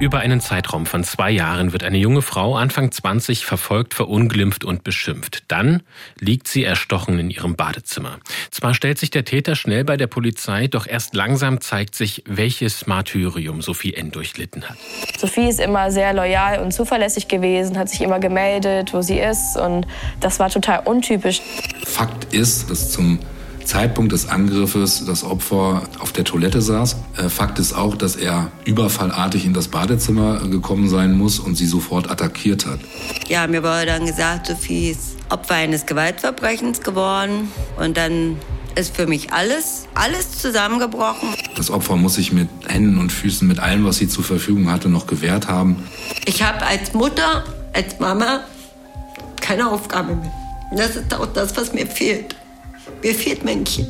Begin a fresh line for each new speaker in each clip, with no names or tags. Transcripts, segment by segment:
Über einen Zeitraum von zwei Jahren wird eine junge Frau Anfang 20 verfolgt, verunglimpft und beschimpft. Dann liegt sie erstochen in ihrem Badezimmer. Zwar stellt sich der Täter schnell bei der Polizei, doch erst langsam zeigt sich, welches Martyrium Sophie N. durchlitten hat.
Sophie ist immer sehr loyal und zuverlässig gewesen, hat sich immer gemeldet, wo sie ist und das war total untypisch.
Fakt ist, dass zum Zeitpunkt des Angriffes das Opfer auf der Toilette saß. Äh, Fakt ist auch, dass er überfallartig in das Badezimmer gekommen sein muss und sie sofort attackiert hat.
Ja, mir wurde dann gesagt, Sophie ist Opfer eines Gewaltverbrechens geworden und dann ist für mich alles, alles zusammengebrochen.
Das Opfer muss sich mit Händen und Füßen, mit allem, was sie zur Verfügung hatte, noch gewehrt haben.
Ich habe als Mutter, als Mama keine Aufgabe mehr. Das ist auch das, was mir fehlt. Mir fehlt Kind.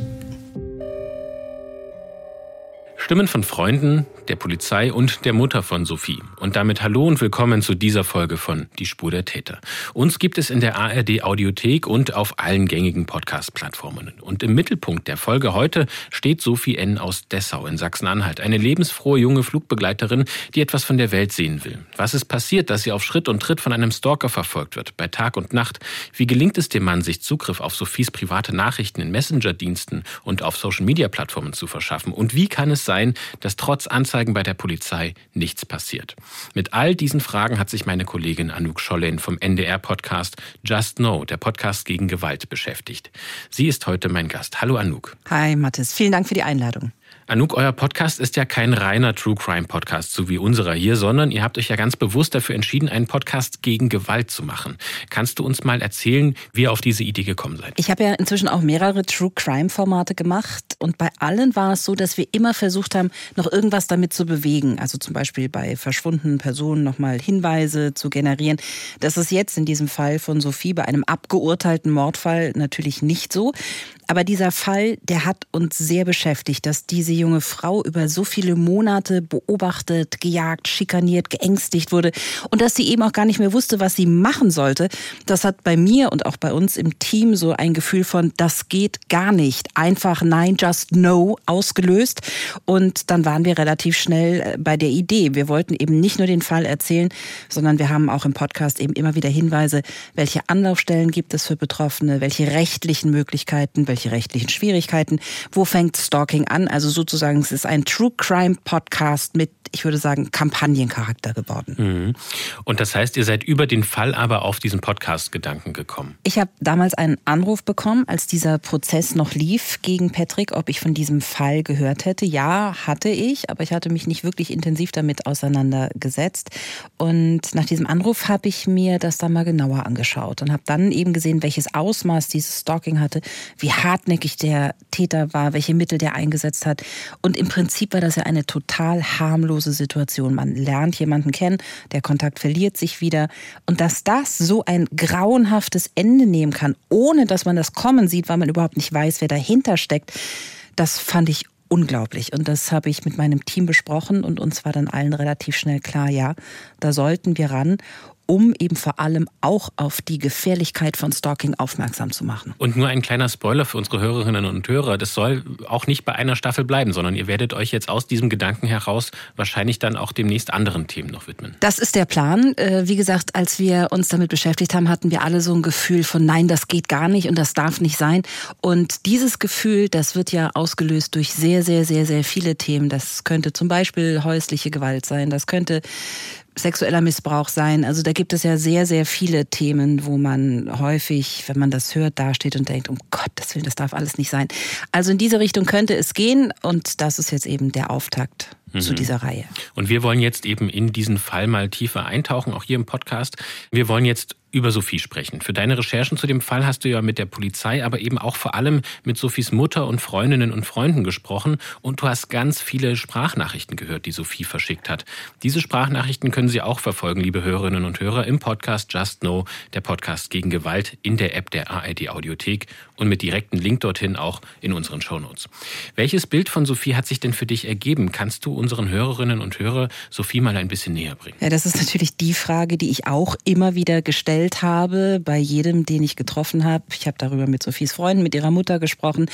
Stimmen von Freunden, der Polizei und der Mutter von Sophie. Und damit hallo und willkommen zu dieser Folge von Die Spur der Täter. Uns gibt es in der ARD Audiothek und auf allen gängigen Podcast-Plattformen. Und im Mittelpunkt der Folge heute steht Sophie N. aus Dessau in Sachsen-Anhalt. Eine lebensfrohe junge Flugbegleiterin, die etwas von der Welt sehen will. Was ist passiert, dass sie auf Schritt und Tritt von einem Stalker verfolgt wird, bei Tag und Nacht? Wie gelingt es dem Mann, sich Zugriff auf Sophies private Nachrichten in Messenger-Diensten und auf Social-Media-Plattformen zu verschaffen? Und wie kann es sein, dass trotz Anzeigen Anzeigen bei der Polizei nichts passiert. Mit all diesen Fragen hat sich meine Kollegin Anouk Schollen vom NDR-Podcast Just Know, der Podcast gegen Gewalt, beschäftigt. Sie ist heute mein Gast. Hallo Anouk.
Hi Mathis, vielen Dank für die Einladung.
Anouk, euer Podcast ist ja kein reiner True Crime Podcast, so wie unserer hier, sondern ihr habt euch ja ganz bewusst dafür entschieden, einen Podcast gegen Gewalt zu machen. Kannst du uns mal erzählen, wie ihr auf diese Idee gekommen seid?
Ich habe ja inzwischen auch mehrere True Crime Formate gemacht und bei allen war es so, dass wir immer versucht haben, noch irgendwas damit zu bewegen. Also zum Beispiel bei verschwundenen Personen nochmal Hinweise zu generieren. Das ist jetzt in diesem Fall von Sophie bei einem abgeurteilten Mordfall natürlich nicht so. Aber dieser Fall, der hat uns sehr beschäftigt, dass diese junge Frau über so viele Monate beobachtet, gejagt, schikaniert, geängstigt wurde und dass sie eben auch gar nicht mehr wusste, was sie machen sollte. Das hat bei mir und auch bei uns im Team so ein Gefühl von, das geht gar nicht. Einfach nein, just no ausgelöst. Und dann waren wir relativ schnell äh, bei der Idee. Wir wollten eben nicht nur den Fall erzählen, sondern wir haben auch im Podcast eben immer wieder Hinweise, welche Anlaufstellen gibt es für Betroffene, welche rechtlichen Möglichkeiten, welche welche rechtlichen Schwierigkeiten, wo fängt Stalking an? Also sozusagen, es ist ein True Crime Podcast mit, ich würde sagen, Kampagnencharakter geworden.
Mhm. Und das heißt, ihr seid über den Fall aber auf diesen Podcast-Gedanken gekommen?
Ich habe damals einen Anruf bekommen, als dieser Prozess noch lief gegen Patrick, ob ich von diesem Fall gehört hätte. Ja, hatte ich, aber ich hatte mich nicht wirklich intensiv damit auseinandergesetzt. Und nach diesem Anruf habe ich mir das dann mal genauer angeschaut und habe dann eben gesehen, welches Ausmaß dieses Stalking hatte, wie hartnäckig der Täter war, welche Mittel der eingesetzt hat. Und im Prinzip war das ja eine total harmlose Situation. Man lernt jemanden kennen, der Kontakt verliert sich wieder. Und dass das so ein grauenhaftes Ende nehmen kann, ohne dass man das kommen sieht, weil man überhaupt nicht weiß, wer dahinter steckt, das fand ich unglaublich. Und das habe ich mit meinem Team besprochen und uns war dann allen relativ schnell klar, ja, da sollten wir ran um eben vor allem auch auf die Gefährlichkeit von Stalking aufmerksam zu machen.
Und nur ein kleiner Spoiler für unsere Hörerinnen und Hörer, das soll auch nicht bei einer Staffel bleiben, sondern ihr werdet euch jetzt aus diesem Gedanken heraus wahrscheinlich dann auch demnächst anderen Themen noch widmen.
Das ist der Plan. Äh, wie gesagt, als wir uns damit beschäftigt haben, hatten wir alle so ein Gefühl von nein, das geht gar nicht und das darf nicht sein. Und dieses Gefühl, das wird ja ausgelöst durch sehr, sehr, sehr, sehr viele Themen. Das könnte zum Beispiel häusliche Gewalt sein, das könnte sexueller Missbrauch sein. Also da gibt es ja sehr, sehr viele Themen, wo man häufig, wenn man das hört, dasteht und denkt, um Gottes Willen, das darf alles nicht sein. Also in diese Richtung könnte es gehen und das ist jetzt eben der Auftakt mhm. zu dieser Reihe.
Und wir wollen jetzt eben in diesen Fall mal tiefer eintauchen, auch hier im Podcast. Wir wollen jetzt über Sophie sprechen. Für deine Recherchen zu dem Fall hast du ja mit der Polizei, aber eben auch vor allem mit Sophies Mutter und Freundinnen und Freunden gesprochen und du hast ganz viele Sprachnachrichten gehört, die Sophie verschickt hat. Diese Sprachnachrichten können Sie auch verfolgen, liebe Hörerinnen und Hörer, im Podcast Just Know, der Podcast gegen Gewalt in der App der ARD Audiothek und mit direktem Link dorthin auch in unseren Shownotes. Welches Bild von Sophie hat sich denn für dich ergeben? Kannst du unseren Hörerinnen und Hörer Sophie mal ein bisschen näher bringen?
Ja, das ist natürlich die Frage, die ich auch immer wieder gestellt gestellt habe, bei jedem, den ich getroffen habe. Ich habe darüber mit Sophies Freunden, mit ihrer Mutter gesprochen.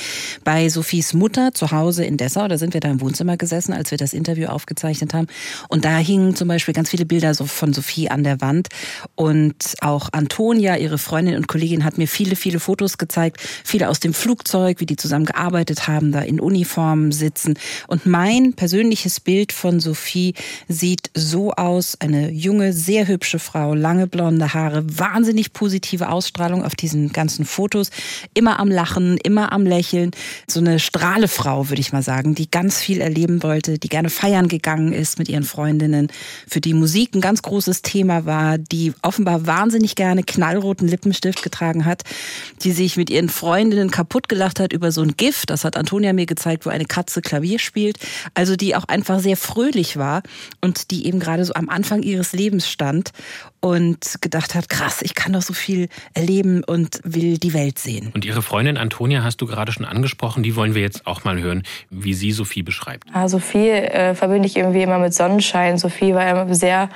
Bei Sophies Mutter zu Hause in Dessau, da sind wir da im Wohnzimmer gesessen, als wir das Interview aufgezeichnet haben. Und da hingen zum Beispiel ganz viele Bilder von Sophie an der Wand. Und auch Antonia, ihre Freundin und Kollegin, hat mir viele, viele Fotos gezeigt. Viele aus dem Flugzeug, wie die zusammen gearbeitet haben, da in Uniformen sitzen. Und mein persönliches Bild von Sophie sieht so aus. Eine junge, sehr hübsche Frau, lange blonde Haare, wahnsinnig positive Ausstrahlung auf diesen ganzen Fotos. Immer am Lachen, immer am Lächeln. So eine Strahlefrau, würde ich mal sagen, die ganz viel erleben wollte, die gerne feiern gegangen ist mit ihren Freundinnen, für die Musik ein ganz großes Thema war, die offenbar wahnsinnig gerne knallroten Lippenstift getragen hat, die sich mit ihren Freundinnen kaputt gelacht hat über so ein Gift. Das hat Antonia mir gezeigt, wo eine Katze Klavier spielt. Also die auch einfach sehr fröhlich war und die eben gerade so am Anfang ihres Lebens stand und gedacht hat, krass, ich kann doch so viel erleben und will die Welt sehen.
Und Ihre Freundin Antonia hast du gerade schon angesprochen, die wollen wir jetzt auch mal hören, wie sie Sophie beschreibt.
Ah, Sophie äh, verbinde ich irgendwie immer mit Sonnenschein. Sophie war immer sehr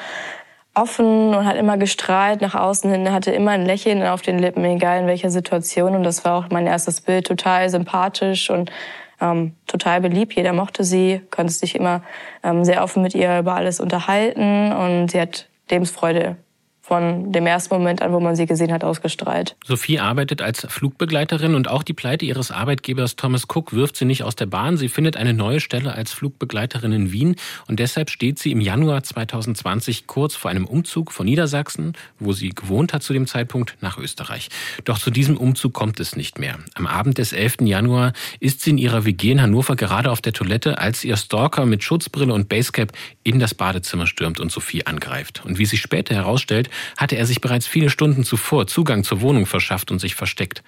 offen und hat immer gestrahlt nach außen hin, hatte immer ein Lächeln auf den Lippen, egal in welcher Situation. Und das war auch mein erstes Bild, total sympathisch und ähm, total beliebt. Jeder mochte sie, konnte sich immer ähm, sehr offen mit ihr über alles unterhalten und sie hat Lebensfreude von dem ersten Moment an, wo man sie gesehen hat, ausgestrahlt.
Sophie arbeitet als Flugbegleiterin und auch die Pleite ihres Arbeitgebers Thomas Cook wirft sie nicht aus der Bahn. Sie findet eine neue Stelle als Flugbegleiterin in Wien und deshalb steht sie im Januar 2020 kurz vor einem Umzug von Niedersachsen, wo sie gewohnt hat zu dem Zeitpunkt, nach Österreich. Doch zu diesem Umzug kommt es nicht mehr. Am Abend des 11. Januar ist sie in ihrer WG in Hannover gerade auf der Toilette, als ihr Stalker mit Schutzbrille und Basecap in das Badezimmer stürmt und Sophie angreift. Und wie sich später herausstellt, hatte er sich bereits viele Stunden zuvor Zugang zur Wohnung verschafft und sich versteckt.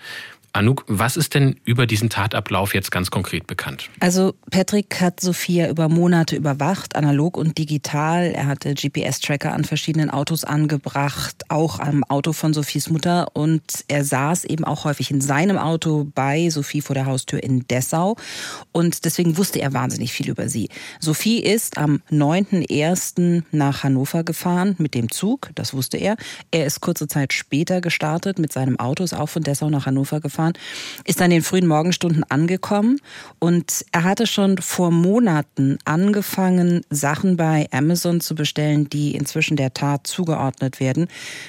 Anouk, was ist denn über diesen Tatablauf jetzt ganz konkret bekannt?
Also Patrick hat Sophia über Monate überwacht, analog und digital. Er hatte GPS-Tracker an verschiedenen Autos angebracht, auch am Auto von Sophies Mutter. Und er saß eben auch häufig in seinem Auto bei Sophie vor der Haustür in Dessau. Und deswegen wusste er wahnsinnig viel über sie. Sophie ist am 9.1. nach Hannover gefahren mit dem Zug, das wusste er. Er ist kurze Zeit später gestartet mit seinem Auto, ist auch von Dessau nach Hannover gefahren gefahren, ist dann in den frühen Morgenstunden angekommen und er hatte schon vor Monaten angefangen, Sachen bei Amazon zu bestellen, die inzwischen der Tat zugeordnet werden.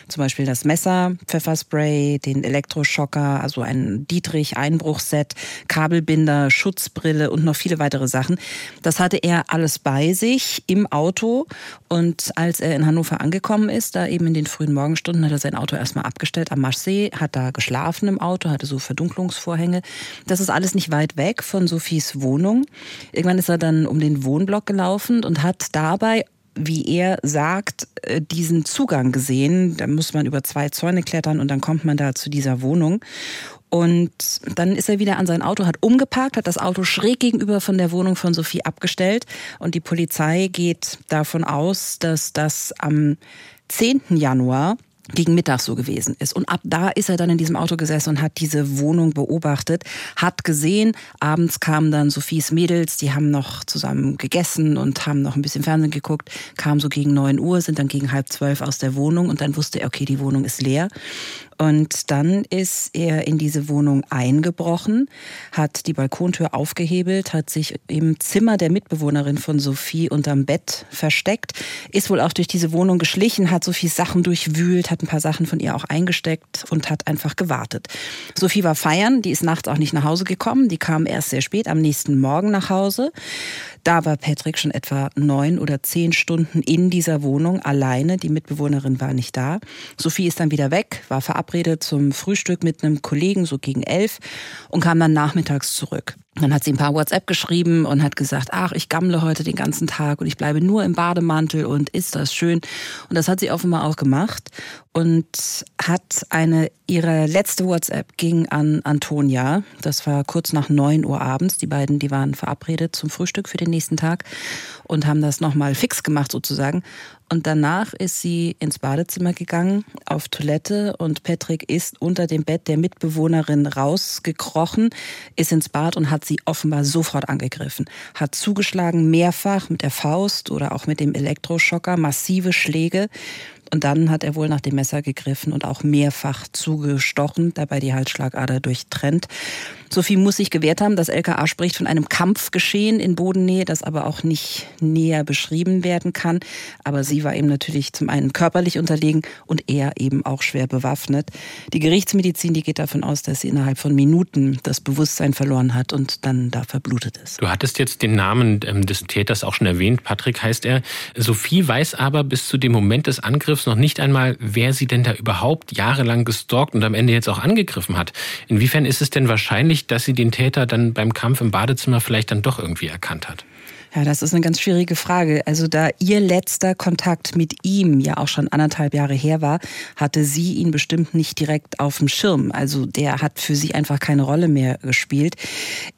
Zum Beispiel das Messer, Pfefferspray, den Elektroschocker, also ein Dietrich-Einbruchset, Kabelbinder, Schutzbrille und noch viele weitere Sachen. Das hatte er alles bei sich im Auto und als er in Hannover angekommen ist, da eben in den frühen Morgenstunden, hat er sein Auto erstmal abgestellt am Maschsee, hat da geschlafen im Auto, hatte so Verdunklungsvorhänge. Das ist alles nicht weit weg von Sophies Wohnung. Irgendwann ist er dann um den Wohnblock gelaufen und hat dabei wie er sagt, äh, diesen Zugang gesehen. Da muss man über zwei Zäune klettern und dann kommt man da zu dieser Wohnung. Und dann ist er wieder an sein Auto, hat umgeparkt, hat das Auto schräg gegenüber von der Wohnung von Sophie abgestellt. Und die Polizei geht davon aus, dass das am 10. Januar gegen Mittag so gewesen ist. Und ab da ist er dann in diesem Auto gesessen und hat diese Wohnung beobachtet, hat gesehen, abends kamen dann Sophies Mädels, die haben noch zusammen gegessen und haben noch ein bisschen Fernsehen geguckt, kamen so gegen neun Uhr, sind dann gegen halb zwölf aus der Wohnung und dann wusste er, okay, die Wohnung ist leer. Und dann ist er in diese Wohnung eingebrochen, hat die Balkontür aufgehebelt, hat sich im Zimmer der Mitbewohnerin von Sophie unterm Bett versteckt, ist wohl auch durch diese Wohnung geschlichen, hat Sophies Sachen durchwühlt, hat ein paar Sachen von ihr auch eingesteckt und hat einfach gewartet. Sophie war feiern, die ist nachts auch nicht nach Hause gekommen, die kam erst sehr spät am nächsten Morgen nach Hause. Da war Patrick schon etwa neun oder zehn Stunden in dieser Wohnung alleine. Die Mitbewohnerin war nicht da. Sophie ist dann wieder weg, war verabredet zum Frühstück mit einem Kollegen, so gegen elf, und kam dann nachmittags zurück. Dann hat sie ein paar WhatsApp geschrieben und hat gesagt, ach, ich gammle heute den ganzen Tag und ich bleibe nur im Bademantel und ist das schön. Und das hat sie offenbar auch gemacht und hat eine, ihre letzte WhatsApp ging an Antonia. Das war kurz nach neun Uhr abends. Die beiden, die waren verabredet zum Frühstück für den nächsten Tag und haben das nochmal fix gemacht sozusagen. Und danach ist sie ins Badezimmer gegangen, auf Toilette und Patrick ist unter dem Bett der Mitbewohnerin rausgekrochen, ist ins Bad und hat sie offenbar sofort angegriffen. Hat zugeschlagen, mehrfach mit der Faust oder auch mit dem Elektroschocker, massive Schläge. Und dann hat er wohl nach dem Messer gegriffen und auch mehrfach zugestochen, dabei die Halsschlagader durchtrennt. Sophie muss sich gewehrt haben. Das LKA spricht von einem Kampfgeschehen in Bodennähe, das aber auch nicht näher beschrieben werden kann. Aber sie war ihm natürlich zum einen körperlich unterlegen und er eben auch schwer bewaffnet. Die Gerichtsmedizin, die geht davon aus, dass sie innerhalb von Minuten das Bewusstsein verloren hat und dann da verblutet ist.
Du hattest jetzt den Namen ähm, des Täters auch schon erwähnt. Patrick heißt er. Sophie weiß aber bis zu dem Moment des Angriffs noch nicht einmal, wer sie denn da überhaupt jahrelang gestalkt und am Ende jetzt auch angegriffen hat. Inwiefern ist es denn wahrscheinlich, dass sie den Täter dann beim Kampf im Badezimmer vielleicht dann doch irgendwie erkannt hat?
Ja, das ist eine ganz schwierige Frage. Also da ihr letzter Kontakt mit ihm ja auch schon anderthalb Jahre her war, hatte sie ihn bestimmt nicht direkt auf dem Schirm. Also der hat für sie einfach keine Rolle mehr gespielt.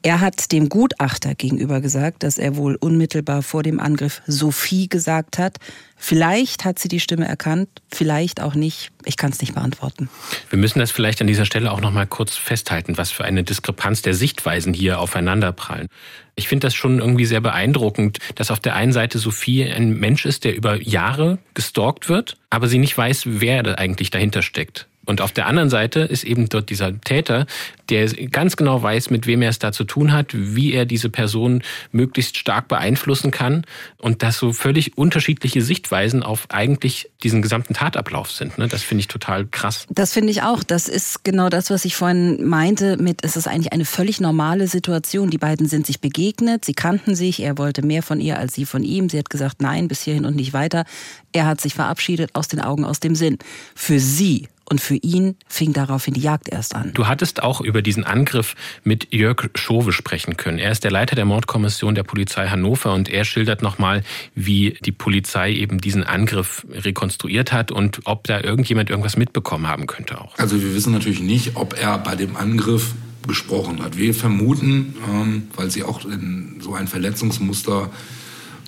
Er hat dem Gutachter gegenüber gesagt, dass er wohl unmittelbar vor dem Angriff Sophie gesagt hat, Vielleicht hat sie die Stimme erkannt, vielleicht auch nicht. Ich kann es nicht beantworten.
Wir müssen das vielleicht an dieser Stelle auch noch mal kurz festhalten, was für eine Diskrepanz der Sichtweisen hier aufeinanderprallen. Ich finde das schon irgendwie sehr beeindruckend, dass auf der einen Seite Sophie ein Mensch ist, der über Jahre gestalkt wird, aber sie nicht weiß, wer da eigentlich dahinter steckt. Und auf der anderen Seite ist eben dort dieser Täter, der ganz genau weiß, mit wem er es da zu tun hat, wie er diese Person möglichst stark beeinflussen kann und dass so völlig unterschiedliche Sichtweisen auf eigentlich diesen gesamten Tatablauf sind. Ne? Das finde ich total krass.
Das finde ich auch. Das ist genau das, was ich vorhin meinte mit, es ist eigentlich eine völlig normale Situation. Die beiden sind sich begegnet, sie kannten sich, er wollte mehr von ihr als sie von ihm. Sie hat gesagt, nein, bis hierhin und nicht weiter. Er hat sich verabschiedet aus den Augen, aus dem Sinn. Für sie und für ihn fing daraufhin die Jagd erst an.
Du hattest auch über diesen Angriff mit Jörg Schove sprechen können. Er ist der Leiter der Mordkommission der Polizei Hannover und er schildert nochmal, wie die Polizei eben diesen Angriff rekonstruiert hat und ob da irgendjemand irgendwas mitbekommen haben könnte auch.
Also wir wissen natürlich nicht, ob er bei dem Angriff gesprochen hat. Wir vermuten, ähm, weil sie auch so ein Verletzungsmuster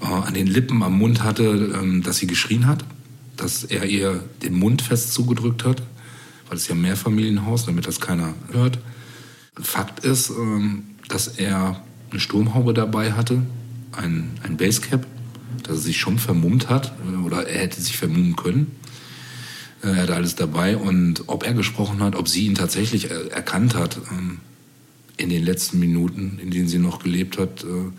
äh, an den Lippen, am Mund hatte, ähm, dass sie geschrien hat dass er ihr den Mund fest zugedrückt hat, weil es ja ein Mehrfamilienhaus, damit das keiner hört. Fakt ist, ähm, dass er eine Sturmhaube dabei hatte, ein, ein Basecap, dass er sich schon vermummt hat äh, oder er hätte sich vermummen können. Äh, er hatte alles dabei und ob er gesprochen hat, ob sie ihn tatsächlich erkannt hat ähm, in den letzten Minuten, in denen sie noch gelebt hat, äh,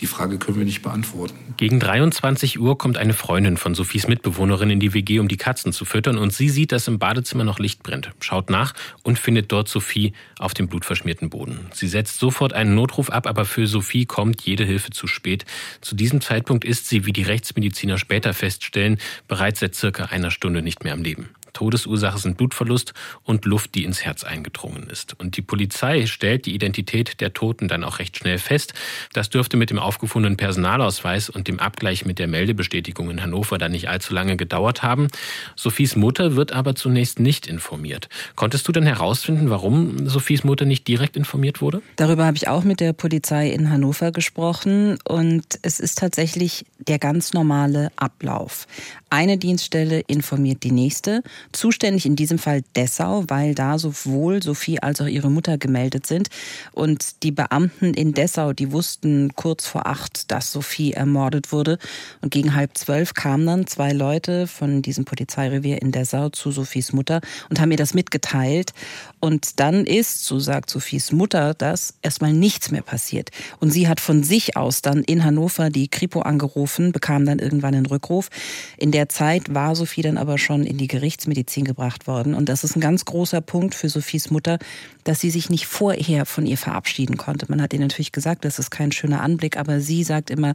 die Frage können wir nicht beantworten.
Gegen 23 Uhr kommt eine Freundin von Sophies Mitbewohnerin in die WG, um die Katzen zu füttern. Und sie sieht, dass im Badezimmer noch Licht brennt, schaut nach und findet dort Sophie auf dem blutverschmierten Boden. Sie setzt sofort einen Notruf ab, aber für Sophie kommt jede Hilfe zu spät. Zu diesem Zeitpunkt ist sie, wie die Rechtsmediziner später feststellen, bereits seit circa einer Stunde nicht mehr am Leben. Todesursache sind Blutverlust und Luft, die ins Herz eingedrungen ist. Und die Polizei stellt die Identität der Toten dann auch recht schnell fest. Das dürfte mit dem aufgefundenen Personalausweis und dem Abgleich mit der Meldebestätigung in Hannover dann nicht allzu lange gedauert haben. Sophies Mutter wird aber zunächst nicht informiert. Konntest du dann herausfinden, warum Sophies Mutter nicht direkt informiert wurde?
Darüber habe ich auch mit der Polizei in Hannover gesprochen und es ist tatsächlich der ganz normale Ablauf. Eine Dienststelle informiert die nächste. Zuständig in diesem Fall Dessau, weil da sowohl Sophie als auch ihre Mutter gemeldet sind. Und die Beamten in Dessau, die wussten kurz vor acht, dass Sophie ermordet wurde. Und gegen halb zwölf kamen dann zwei Leute von diesem Polizeirevier in Dessau zu Sophies Mutter und haben ihr das mitgeteilt. Und dann ist, so sagt Sophies Mutter, dass erstmal nichts mehr passiert. Und sie hat von sich aus dann in Hannover die Kripo angerufen, bekam dann irgendwann einen Rückruf. In der der Zeit war Sophie dann aber schon in die Gerichtsmedizin gebracht worden. Und das ist ein ganz großer Punkt für Sophies Mutter, dass sie sich nicht vorher von ihr verabschieden konnte. Man hat ihr natürlich gesagt, das ist kein schöner Anblick, aber sie sagt immer,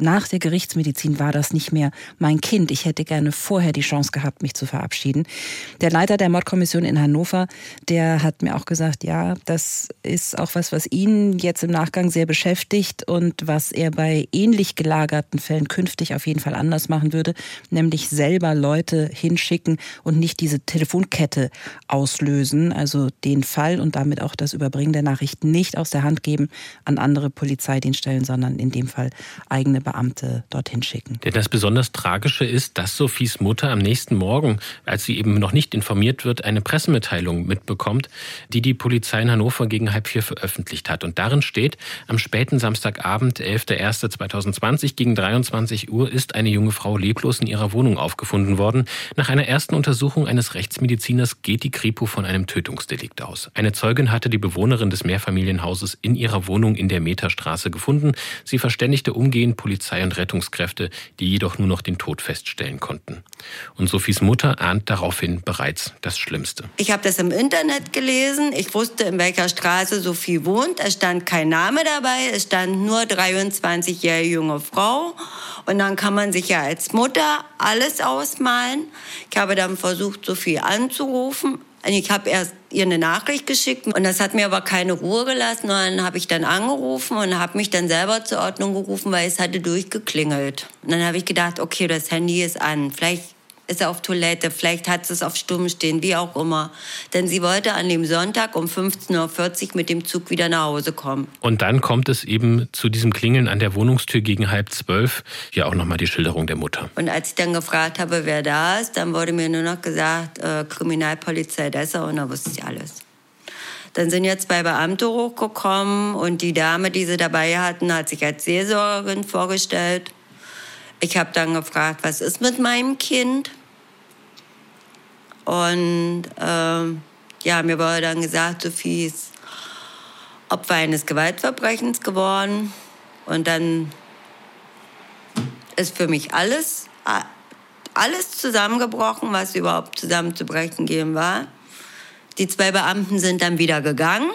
nach der Gerichtsmedizin war das nicht mehr mein Kind. Ich hätte gerne vorher die Chance gehabt, mich zu verabschieden. Der Leiter der Mordkommission in Hannover, der hat mir auch gesagt, ja, das ist auch was, was ihn jetzt im Nachgang sehr beschäftigt und was er bei ähnlich gelagerten Fällen künftig auf jeden Fall anders machen würde, nämlich selber Leute hinschicken und nicht diese Telefonkette auslösen, also den Fall und damit auch das Überbringen der Nachrichten nicht aus der Hand geben an andere Polizeidienststellen, sondern in dem Fall eigene Beamte dorthin schicken.
Denn das besonders Tragische ist, dass Sophies Mutter am nächsten Morgen, als sie eben noch nicht informiert wird, eine Pressemitteilung mitbekommt, die die Polizei in Hannover gegen halb vier veröffentlicht hat. Und darin steht, am späten Samstagabend, 11.01.2020 gegen 23 Uhr ist eine junge Frau leblos in ihrer Wohnung aufgefunden worden. Nach einer ersten Untersuchung eines Rechtsmediziners geht die Kripo von einem Tötungsdelikt aus. Eine Zeugin hatte die Bewohnerin des Mehrfamilienhauses in ihrer Wohnung in der Meterstraße gefunden. Sie verständigte umgehend Polizei und Rettungskräfte, die jedoch nur noch den Tod feststellen konnten. Und Sophies Mutter ahnt daraufhin bereits das Schlimmste.
Ich habe das im Internet gelesen. Ich wusste, in welcher Straße Sophie wohnt. Es stand kein Name dabei. Es stand nur 23-jährige junge Frau. Und dann kann man sich ja als Mutter alles ausmalen. Ich habe dann versucht, Sophie anzurufen. Ich habe erst ihr eine Nachricht geschickt und das hat mir aber keine Ruhe gelassen. Und dann habe ich dann angerufen und habe mich dann selber zur Ordnung gerufen, weil es hatte durchgeklingelt. Und dann habe ich gedacht, okay, das Handy ist an. Vielleicht ist er auf Toilette, vielleicht hat sie es auf Stumm stehen, wie auch immer. Denn sie wollte an dem Sonntag um 15.40 Uhr mit dem Zug wieder nach Hause kommen.
Und dann kommt es eben zu diesem Klingeln an der Wohnungstür gegen halb zwölf. Ja, auch nochmal die Schilderung der Mutter.
Und als ich dann gefragt habe, wer da ist, dann wurde mir nur noch gesagt, äh, Kriminalpolizei Dessau und da wusste ich alles. Dann sind jetzt zwei Beamte hochgekommen und die Dame, die sie dabei hatten, hat sich als Seelsorgerin vorgestellt. Ich habe dann gefragt, was ist mit meinem Kind? Und ähm, ja, mir wurde dann gesagt, Sophie ist Opfer eines Gewaltverbrechens geworden. Und dann ist für mich alles, alles zusammengebrochen, was überhaupt zusammenzubrechen gehen war. Die zwei Beamten sind dann wieder gegangen.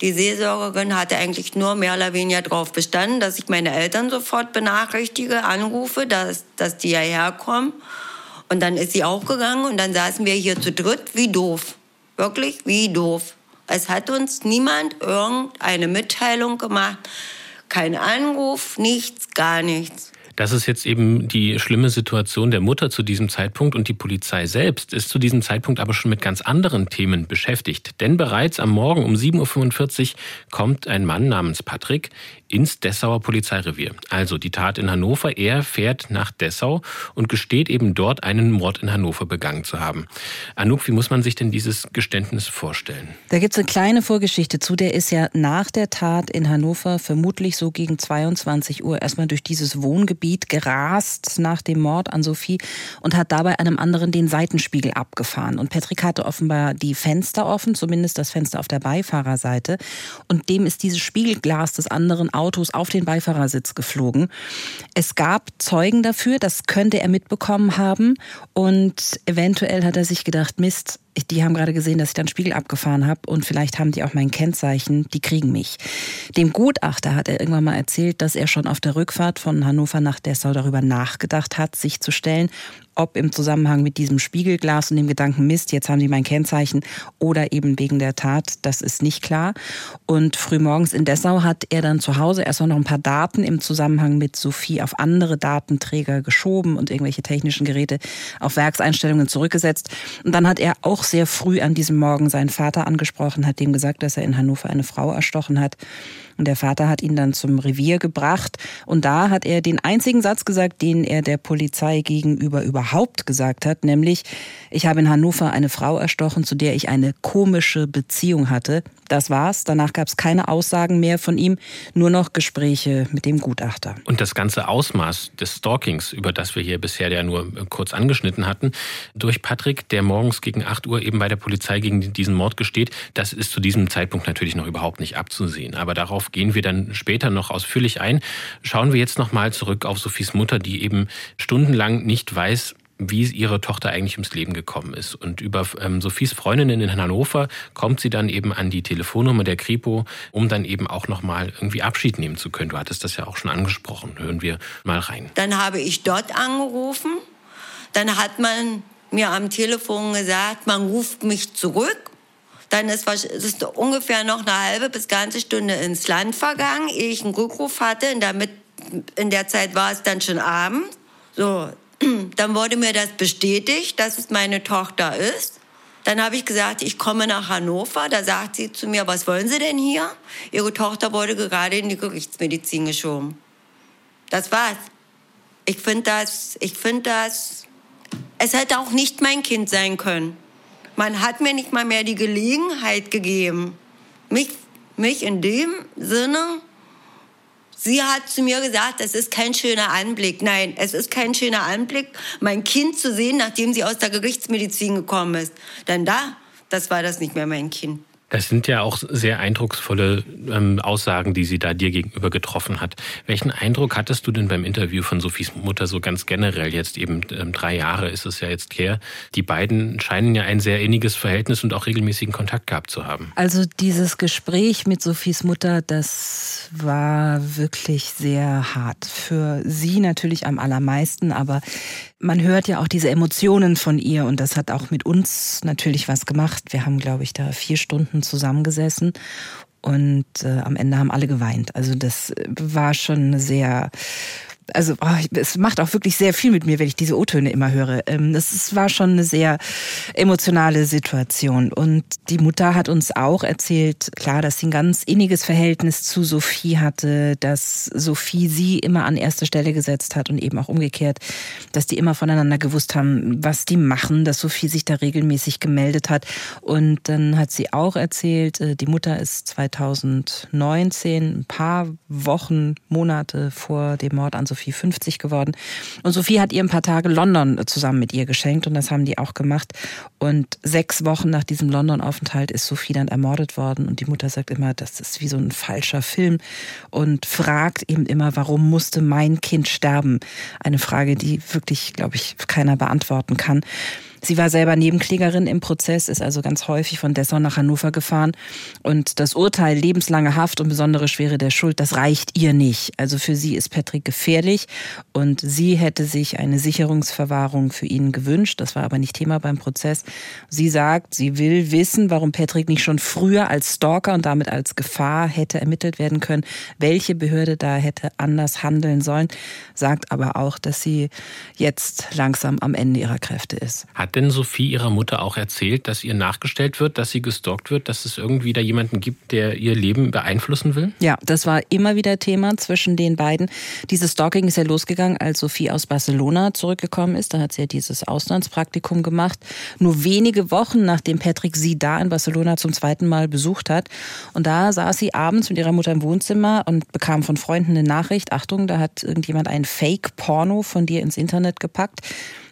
Die Seelsorgerin hatte eigentlich nur mehr oder weniger darauf bestanden, dass ich meine Eltern sofort benachrichtige, anrufe, dass, dass die hierher kommen. Und dann ist sie auch gegangen und dann saßen wir hier zu dritt, wie doof. Wirklich, wie doof. Es hat uns niemand irgendeine Mitteilung gemacht. Kein Anruf, nichts, gar nichts.
Das ist jetzt eben die schlimme Situation der Mutter zu diesem Zeitpunkt und die Polizei selbst ist zu diesem Zeitpunkt aber schon mit ganz anderen Themen beschäftigt. Denn bereits am Morgen um 7.45 Uhr kommt ein Mann namens Patrick ins Dessauer Polizeirevier. Also die Tat in Hannover. Er fährt nach Dessau und gesteht eben dort einen Mord in Hannover begangen zu haben. Anouk, wie muss man sich denn dieses Geständnis vorstellen?
Da gibt es eine kleine Vorgeschichte zu. Der ist ja nach der Tat in Hannover vermutlich so gegen 22 Uhr erstmal durch dieses Wohngebiet gerast nach dem Mord an Sophie und hat dabei einem anderen den Seitenspiegel abgefahren. Und Patrick hatte offenbar die Fenster offen, zumindest das Fenster auf der Beifahrerseite. Und dem ist dieses Spiegelglas des anderen Autos auf den Beifahrersitz geflogen. Es gab Zeugen dafür, das könnte er mitbekommen haben. Und eventuell hat er sich gedacht, Mist, die haben gerade gesehen, dass ich dann Spiegel abgefahren habe und vielleicht haben die auch mein Kennzeichen, die kriegen mich. Dem Gutachter hat er irgendwann mal erzählt, dass er schon auf der Rückfahrt von Hannover nach Dessau darüber nachgedacht hat, sich zu stellen ob im Zusammenhang mit diesem Spiegelglas und dem Gedanken Mist, jetzt haben sie mein Kennzeichen oder eben wegen der Tat, das ist nicht klar. Und frühmorgens in Dessau hat er dann zu Hause erst noch ein paar Daten im Zusammenhang mit Sophie auf andere Datenträger geschoben und irgendwelche technischen Geräte auf Werkseinstellungen zurückgesetzt. Und dann hat er auch sehr früh an diesem Morgen seinen Vater angesprochen, hat dem gesagt, dass er in Hannover eine Frau erstochen hat. Und der Vater hat ihn dann zum Revier gebracht. Und da hat er den einzigen Satz gesagt, den er der Polizei gegenüber überhaupt gesagt hat, nämlich, ich habe in Hannover eine Frau erstochen, zu der ich eine komische Beziehung hatte. Das war's. Danach gab es keine Aussagen mehr von ihm, nur noch Gespräche mit dem Gutachter.
Und das ganze Ausmaß des Stalkings, über das wir hier bisher ja nur kurz angeschnitten hatten, durch Patrick, der morgens gegen 8 Uhr eben bei der Polizei gegen diesen Mord gesteht, das ist zu diesem Zeitpunkt natürlich noch überhaupt nicht abzusehen. Aber darauf gehen wir dann später noch ausführlich ein. Schauen wir jetzt noch mal zurück auf Sophies Mutter, die eben stundenlang nicht weiß, wie ihre Tochter eigentlich ums Leben gekommen ist. Und über ähm, Sophies Freundinnen in Hannover kommt sie dann eben an die Telefonnummer der Kripo, um dann eben auch nochmal irgendwie Abschied nehmen zu können. Du hattest das ja auch schon angesprochen. Hören wir mal rein.
Dann habe ich dort angerufen. Dann hat man mir am Telefon gesagt, man ruft mich zurück. Dann ist, ist ungefähr noch eine halbe bis ganze Stunde ins Land vergangen, ehe ich einen Rückruf hatte. Und damit, in der Zeit war es dann schon Abend. So, dann wurde mir das bestätigt, dass es meine Tochter ist. Dann habe ich gesagt, ich komme nach Hannover. Da sagt sie zu mir, was wollen Sie denn hier? Ihre Tochter wurde gerade in die Gerichtsmedizin geschoben. Das war's. Ich finde das, ich finde das, es hätte auch nicht mein Kind sein können. Man hat mir nicht mal mehr die Gelegenheit gegeben, mich, mich in dem Sinne Sie hat zu mir gesagt, es ist kein schöner Anblick. Nein, es ist kein schöner Anblick, mein Kind zu sehen, nachdem sie aus der Gerichtsmedizin gekommen ist. Denn da, das war das nicht mehr mein Kind.
Das sind ja auch sehr eindrucksvolle ähm, Aussagen, die sie da dir gegenüber getroffen hat. Welchen Eindruck hattest du denn beim Interview von Sophies Mutter so ganz generell? Jetzt eben ähm, drei Jahre ist es ja jetzt her. Die beiden scheinen ja ein sehr inniges Verhältnis und auch regelmäßigen Kontakt gehabt zu haben.
Also dieses Gespräch mit Sophies Mutter, das war wirklich sehr hart. Für sie natürlich am allermeisten, aber man hört ja auch diese Emotionen von ihr und das hat auch mit uns natürlich was gemacht. Wir haben, glaube ich, da vier Stunden zusammengesessen und äh, am Ende haben alle geweint. Also das war schon eine sehr also oh, es macht auch wirklich sehr viel mit mir, wenn ich diese O-Töne immer höre. Ähm, das war schon eine sehr emotionale Situation. Und die Mutter hat uns auch erzählt, klar, dass sie ein ganz inniges Verhältnis zu Sophie hatte, dass Sophie sie immer an erste Stelle gesetzt hat und eben auch umgekehrt, dass die immer voneinander gewusst haben, was die machen, dass Sophie sich da regelmäßig gemeldet hat. Und dann hat sie auch erzählt, äh, die Mutter ist 2019, ein paar Wochen, Monate vor dem Mord an Sophie Sophie 50 geworden. Und Sophie hat ihr ein paar Tage London zusammen mit ihr geschenkt und das haben die auch gemacht. Und sechs Wochen nach diesem London-Aufenthalt ist Sophie dann ermordet worden und die Mutter sagt immer, das ist wie so ein falscher Film und fragt eben immer, warum musste mein Kind sterben? Eine Frage, die wirklich, glaube ich, keiner beantworten kann. Sie war selber Nebenklägerin im Prozess, ist also ganz häufig von Dessau nach Hannover gefahren. Und das Urteil lebenslange Haft und besondere Schwere der Schuld, das reicht ihr nicht. Also für sie ist Patrick gefährlich und sie hätte sich eine Sicherungsverwahrung für ihn gewünscht. Das war aber nicht Thema beim Prozess. Sie sagt, sie will wissen, warum Patrick nicht schon früher als Stalker und damit als Gefahr hätte ermittelt werden können, welche Behörde da hätte anders handeln sollen, sagt aber auch, dass sie jetzt langsam am Ende ihrer Kräfte ist.
Hat hat denn Sophie ihrer Mutter auch erzählt, dass ihr nachgestellt wird, dass sie gestalkt wird, dass es irgendwie da jemanden gibt, der ihr Leben beeinflussen will?
Ja, das war immer wieder Thema zwischen den beiden. Dieses Stalking ist ja losgegangen, als Sophie aus Barcelona zurückgekommen ist. Da hat sie ja dieses Auslandspraktikum gemacht. Nur wenige Wochen nachdem Patrick sie da in Barcelona zum zweiten Mal besucht hat. Und da saß sie abends mit ihrer Mutter im Wohnzimmer und bekam von Freunden eine Nachricht. Achtung, da hat irgendjemand ein Fake-Porno von dir ins Internet gepackt.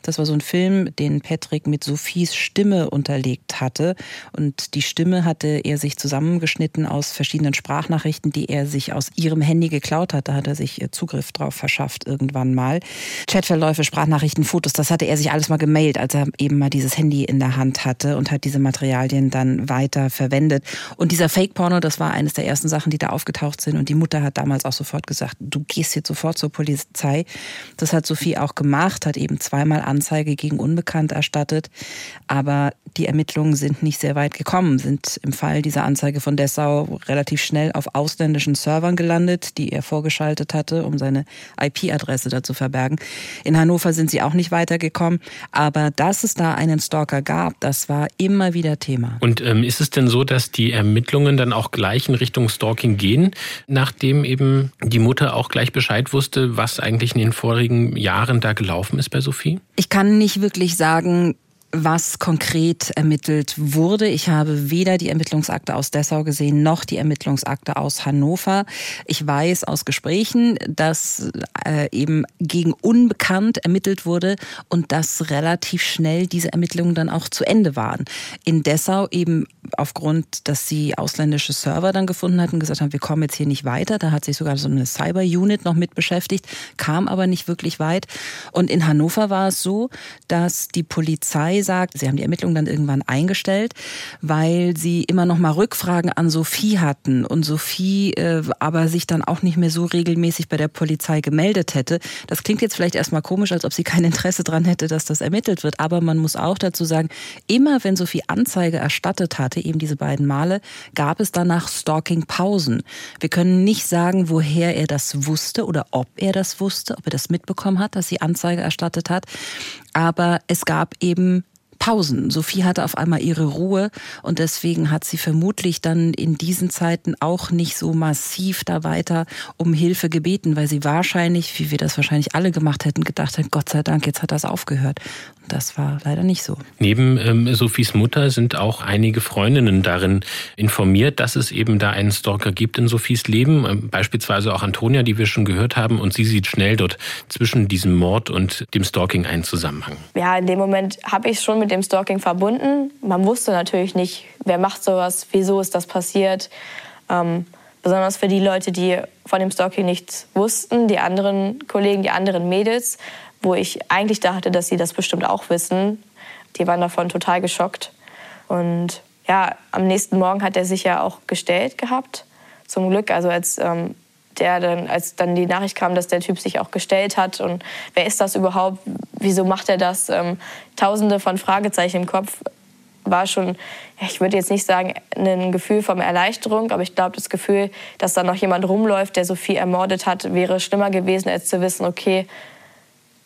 Das war so ein Film, den Patrick mit Sophies Stimme unterlegt hatte. Und die Stimme hatte er sich zusammengeschnitten aus verschiedenen Sprachnachrichten, die er sich aus ihrem Handy geklaut hat. Da hat er sich äh, Zugriff drauf verschafft irgendwann mal. Chatverläufe, Sprachnachrichten, Fotos, das hatte er sich alles mal gemailt, als er eben mal dieses Handy in der Hand hatte und hat diese Materialien dann weiter verwendet. Und dieser Fake-Porno, das war eines der ersten Sachen, die da aufgetaucht sind. Und die Mutter hat damals auch sofort gesagt, du gehst jetzt sofort zur Polizei. Das hat Sophie auch gemacht, hat eben zweimal Anzeige gegen Unbekannt erstattet. Aber die Ermittlungen sind nicht sehr weit gekommen, sind im Fall dieser Anzeige von Dessau relativ schnell auf ausländischen Servern gelandet, die er vorgeschaltet hatte, um seine IP-Adresse da zu verbergen. In Hannover sind sie auch nicht weitergekommen. Aber dass es da einen Stalker gab, das war immer wieder Thema.
Und ähm, ist es denn so, dass die Ermittlungen dann auch gleich in Richtung Stalking gehen, nachdem eben die Mutter auch gleich Bescheid wusste, was eigentlich in den vorigen Jahren da gelaufen ist bei Sophie?
Ich kann nicht wirklich sagen, was konkret ermittelt wurde. Ich habe weder die Ermittlungsakte aus Dessau gesehen, noch die Ermittlungsakte aus Hannover. Ich weiß aus Gesprächen, dass äh, eben gegen Unbekannt ermittelt wurde und dass relativ schnell diese Ermittlungen dann auch zu Ende waren. In Dessau eben aufgrund, dass sie ausländische Server dann gefunden hatten, gesagt haben, wir kommen jetzt hier nicht weiter. Da hat sich sogar so eine Cyber-Unit noch mit beschäftigt, kam aber nicht wirklich weit. Und in Hannover war es so, dass die Polizei sagt, sie haben die Ermittlungen dann irgendwann eingestellt, weil sie immer noch mal Rückfragen an Sophie hatten und Sophie äh, aber sich dann auch nicht mehr so regelmäßig bei der Polizei gemeldet hätte. Das klingt jetzt vielleicht erstmal komisch, als ob sie kein Interesse daran hätte, dass das ermittelt wird. Aber man muss auch dazu sagen, immer wenn Sophie Anzeige erstattet hatte, eben diese beiden Male, gab es danach Stalking-Pausen. Wir können nicht sagen, woher er das wusste oder ob er das wusste, ob er das mitbekommen hat, dass sie Anzeige erstattet hat. Aber es gab eben Pausen. Sophie hatte auf einmal ihre Ruhe und deswegen hat sie vermutlich dann in diesen Zeiten auch nicht so massiv da weiter um Hilfe gebeten, weil sie wahrscheinlich, wie wir das wahrscheinlich alle gemacht hätten, gedacht hat, Gott sei Dank, jetzt hat das aufgehört. Das war leider nicht so.
Neben ähm, Sophies Mutter sind auch einige Freundinnen darin informiert, dass es eben da einen Stalker gibt in Sophies Leben, ähm, beispielsweise auch Antonia, die wir schon gehört haben, und sie sieht schnell dort zwischen diesem Mord und dem Stalking einen Zusammenhang.
Ja, in dem Moment habe ich schon mit dem Stalking verbunden. Man wusste natürlich nicht, wer macht sowas, wieso ist das passiert. Ähm, besonders für die Leute, die von dem Stalking nichts wussten, die anderen Kollegen, die anderen Mädels, wo ich eigentlich dachte, dass sie das bestimmt auch wissen. Die waren davon total geschockt. Und ja, am nächsten Morgen hat er sich ja auch gestellt gehabt. Zum Glück, also als ähm, der dann, als dann die Nachricht kam, dass der Typ sich auch gestellt hat und wer ist das überhaupt, wieso macht er das, ähm, tausende von Fragezeichen im Kopf, war schon, ich würde jetzt nicht sagen, ein Gefühl von Erleichterung, aber ich glaube, das Gefühl, dass da noch jemand rumläuft, der Sophie ermordet hat, wäre schlimmer gewesen, als zu wissen, okay,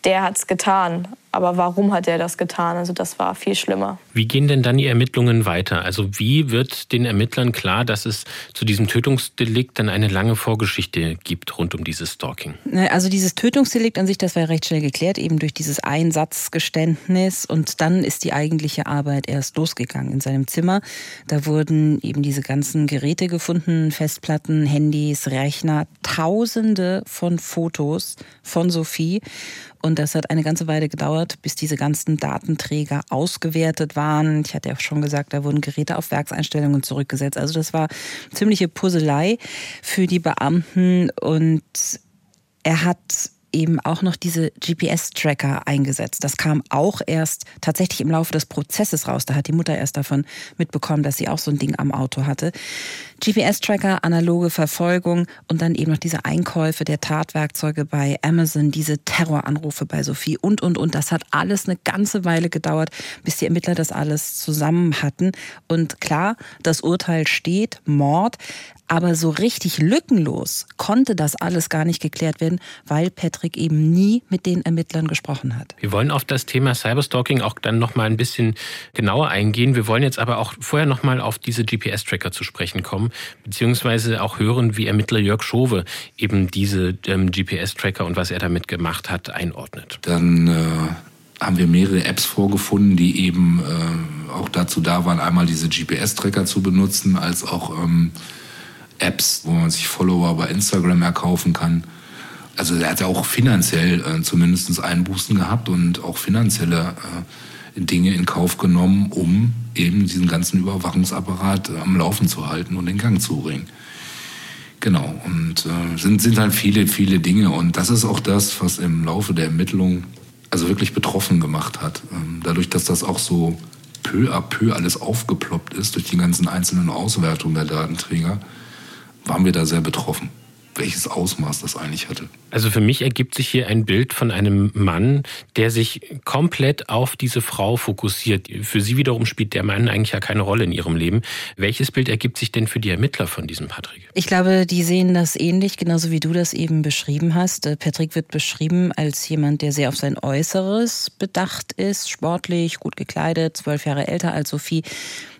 der hat es getan. Aber warum hat er das getan? Also das war viel schlimmer.
Wie gehen denn dann die Ermittlungen weiter? Also wie wird den Ermittlern klar, dass es zu diesem Tötungsdelikt dann eine lange Vorgeschichte gibt rund um dieses Stalking?
Ne, also dieses Tötungsdelikt an sich, das war recht schnell geklärt, eben durch dieses Einsatzgeständnis. Und dann ist die eigentliche Arbeit erst losgegangen in seinem Zimmer. Da wurden eben diese ganzen Geräte gefunden, Festplatten, Handys, Rechner, Tausende von Fotos von Sophie. Und das hat eine ganze Weile gedauert, bis diese ganzen Datenträger ausgewertet waren. Ich hatte ja schon gesagt, da wurden Geräte auf Werkseinstellungen zurückgesetzt. Also das war ziemliche Puzzlei für die Beamten und er hat eben auch noch diese GPS-Tracker eingesetzt. Das kam auch erst tatsächlich im Laufe des Prozesses raus. Da hat die Mutter erst davon mitbekommen, dass sie auch so ein Ding am Auto hatte. GPS-Tracker, analoge Verfolgung und dann eben noch diese Einkäufe der Tatwerkzeuge bei Amazon, diese Terroranrufe bei Sophie und, und, und. Das hat alles eine ganze Weile gedauert, bis die Ermittler das alles zusammen hatten. Und klar, das Urteil steht, Mord. Aber so richtig lückenlos konnte das alles gar nicht geklärt werden, weil Patrick eben nie mit den Ermittlern gesprochen hat.
Wir wollen auf das Thema Cyberstalking auch dann noch mal ein bisschen genauer eingehen. Wir wollen jetzt aber auch vorher noch mal auf diese GPS-Tracker zu sprechen kommen, beziehungsweise auch hören, wie Ermittler Jörg Schove eben diese ähm, GPS-Tracker und was er damit gemacht hat, einordnet.
Dann äh haben wir mehrere Apps vorgefunden, die eben äh, auch dazu da waren, einmal diese GPS-Tracker zu benutzen, als auch ähm, Apps, wo man sich Follower bei Instagram erkaufen kann. Also er hat ja auch finanziell äh, zumindest Einbußen gehabt und auch finanzielle äh, Dinge in Kauf genommen, um eben diesen ganzen Überwachungsapparat äh, am Laufen zu halten und in Gang zu bringen. Genau, und äh, sind, sind halt viele, viele Dinge. Und das ist auch das, was im Laufe der Ermittlung also wirklich betroffen gemacht hat. Ähm, dadurch, dass das auch so peu à peu alles aufgeploppt ist durch die ganzen einzelnen Auswertungen der Datenträger, waren wir da sehr betroffen welches Ausmaß das eigentlich hatte.
Also für mich ergibt sich hier ein Bild von einem Mann, der sich komplett auf diese Frau fokussiert. Für sie wiederum spielt der Mann eigentlich ja keine Rolle in ihrem Leben. Welches Bild ergibt sich denn für die Ermittler von diesem Patrick?
Ich glaube, die sehen das ähnlich, genauso wie du das eben beschrieben hast. Äh, Patrick wird beschrieben als jemand, der sehr auf sein Äußeres bedacht ist, sportlich, gut gekleidet, zwölf Jahre älter als Sophie.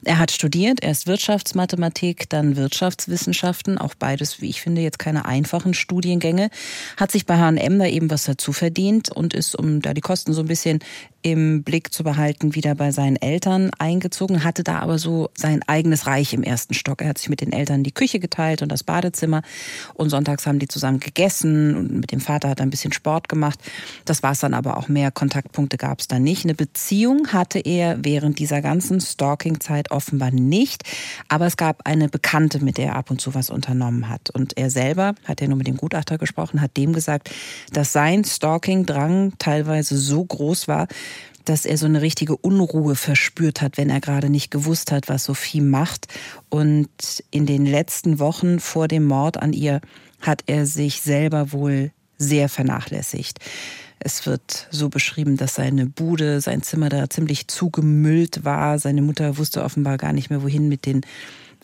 Er hat studiert, erst Wirtschaftsmathematik, dann Wirtschaftswissenschaften, auch beides, wie ich finde, jetzt keine einfachen Studiengänge, hat sich bei H&M da eben was dazu verdient und ist, um da die Kosten so ein bisschen im Blick zu behalten, wieder bei seinen Eltern eingezogen, hatte da aber so sein eigenes Reich im ersten Stock. Er hat sich mit den Eltern die Küche geteilt und das Badezimmer und sonntags haben die zusammen gegessen und mit dem Vater hat er ein bisschen Sport gemacht. Das war es dann aber auch mehr. Kontaktpunkte gab es da nicht. Eine Beziehung hatte er während dieser ganzen Stalking-Zeit offenbar nicht, aber es gab eine Bekannte, mit der er ab und zu was unternommen hat. Und er selber, hat ja nur mit dem Gutachter gesprochen, hat dem gesagt, dass sein Stalking-Drang teilweise so groß war, dass er so eine richtige Unruhe verspürt hat, wenn er gerade nicht gewusst hat, was Sophie macht. Und in den letzten Wochen vor dem Mord an ihr hat er sich selber wohl sehr vernachlässigt. Es wird so beschrieben, dass seine Bude, sein Zimmer da ziemlich zugemüllt war. Seine Mutter wusste offenbar gar nicht mehr, wohin mit den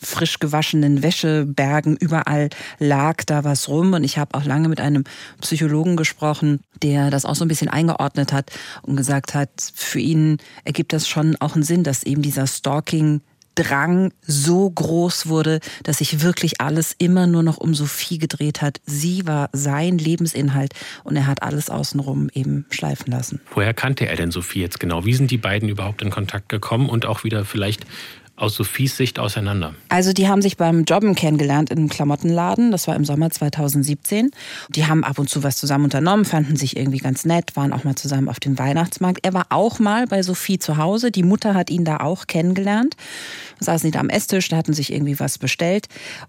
frisch gewaschenen Wäschebergen. Überall lag da was rum. Und ich habe auch lange mit einem Psychologen gesprochen, der das auch so ein bisschen eingeordnet hat und gesagt hat, für ihn ergibt das schon auch einen Sinn, dass eben dieser Stalking Drang so groß wurde, dass sich wirklich alles immer nur noch um Sophie gedreht hat. Sie war sein Lebensinhalt und er hat alles außenrum eben schleifen lassen.
Woher kannte er denn Sophie jetzt genau? Wie sind die beiden überhaupt in Kontakt gekommen und auch wieder vielleicht aus Sophies Sicht auseinander?
Also die haben sich beim Jobben kennengelernt in einem Klamottenladen. Das war im Sommer 2017. Die haben ab und zu was zusammen unternommen, fanden sich irgendwie ganz nett, waren auch mal zusammen auf dem Weihnachtsmarkt. Er war auch mal bei Sophie zu Hause. Die Mutter hat ihn da auch kennengelernt. Saßen sie da am Esstisch, da hatten sich irgendwie was bestellt.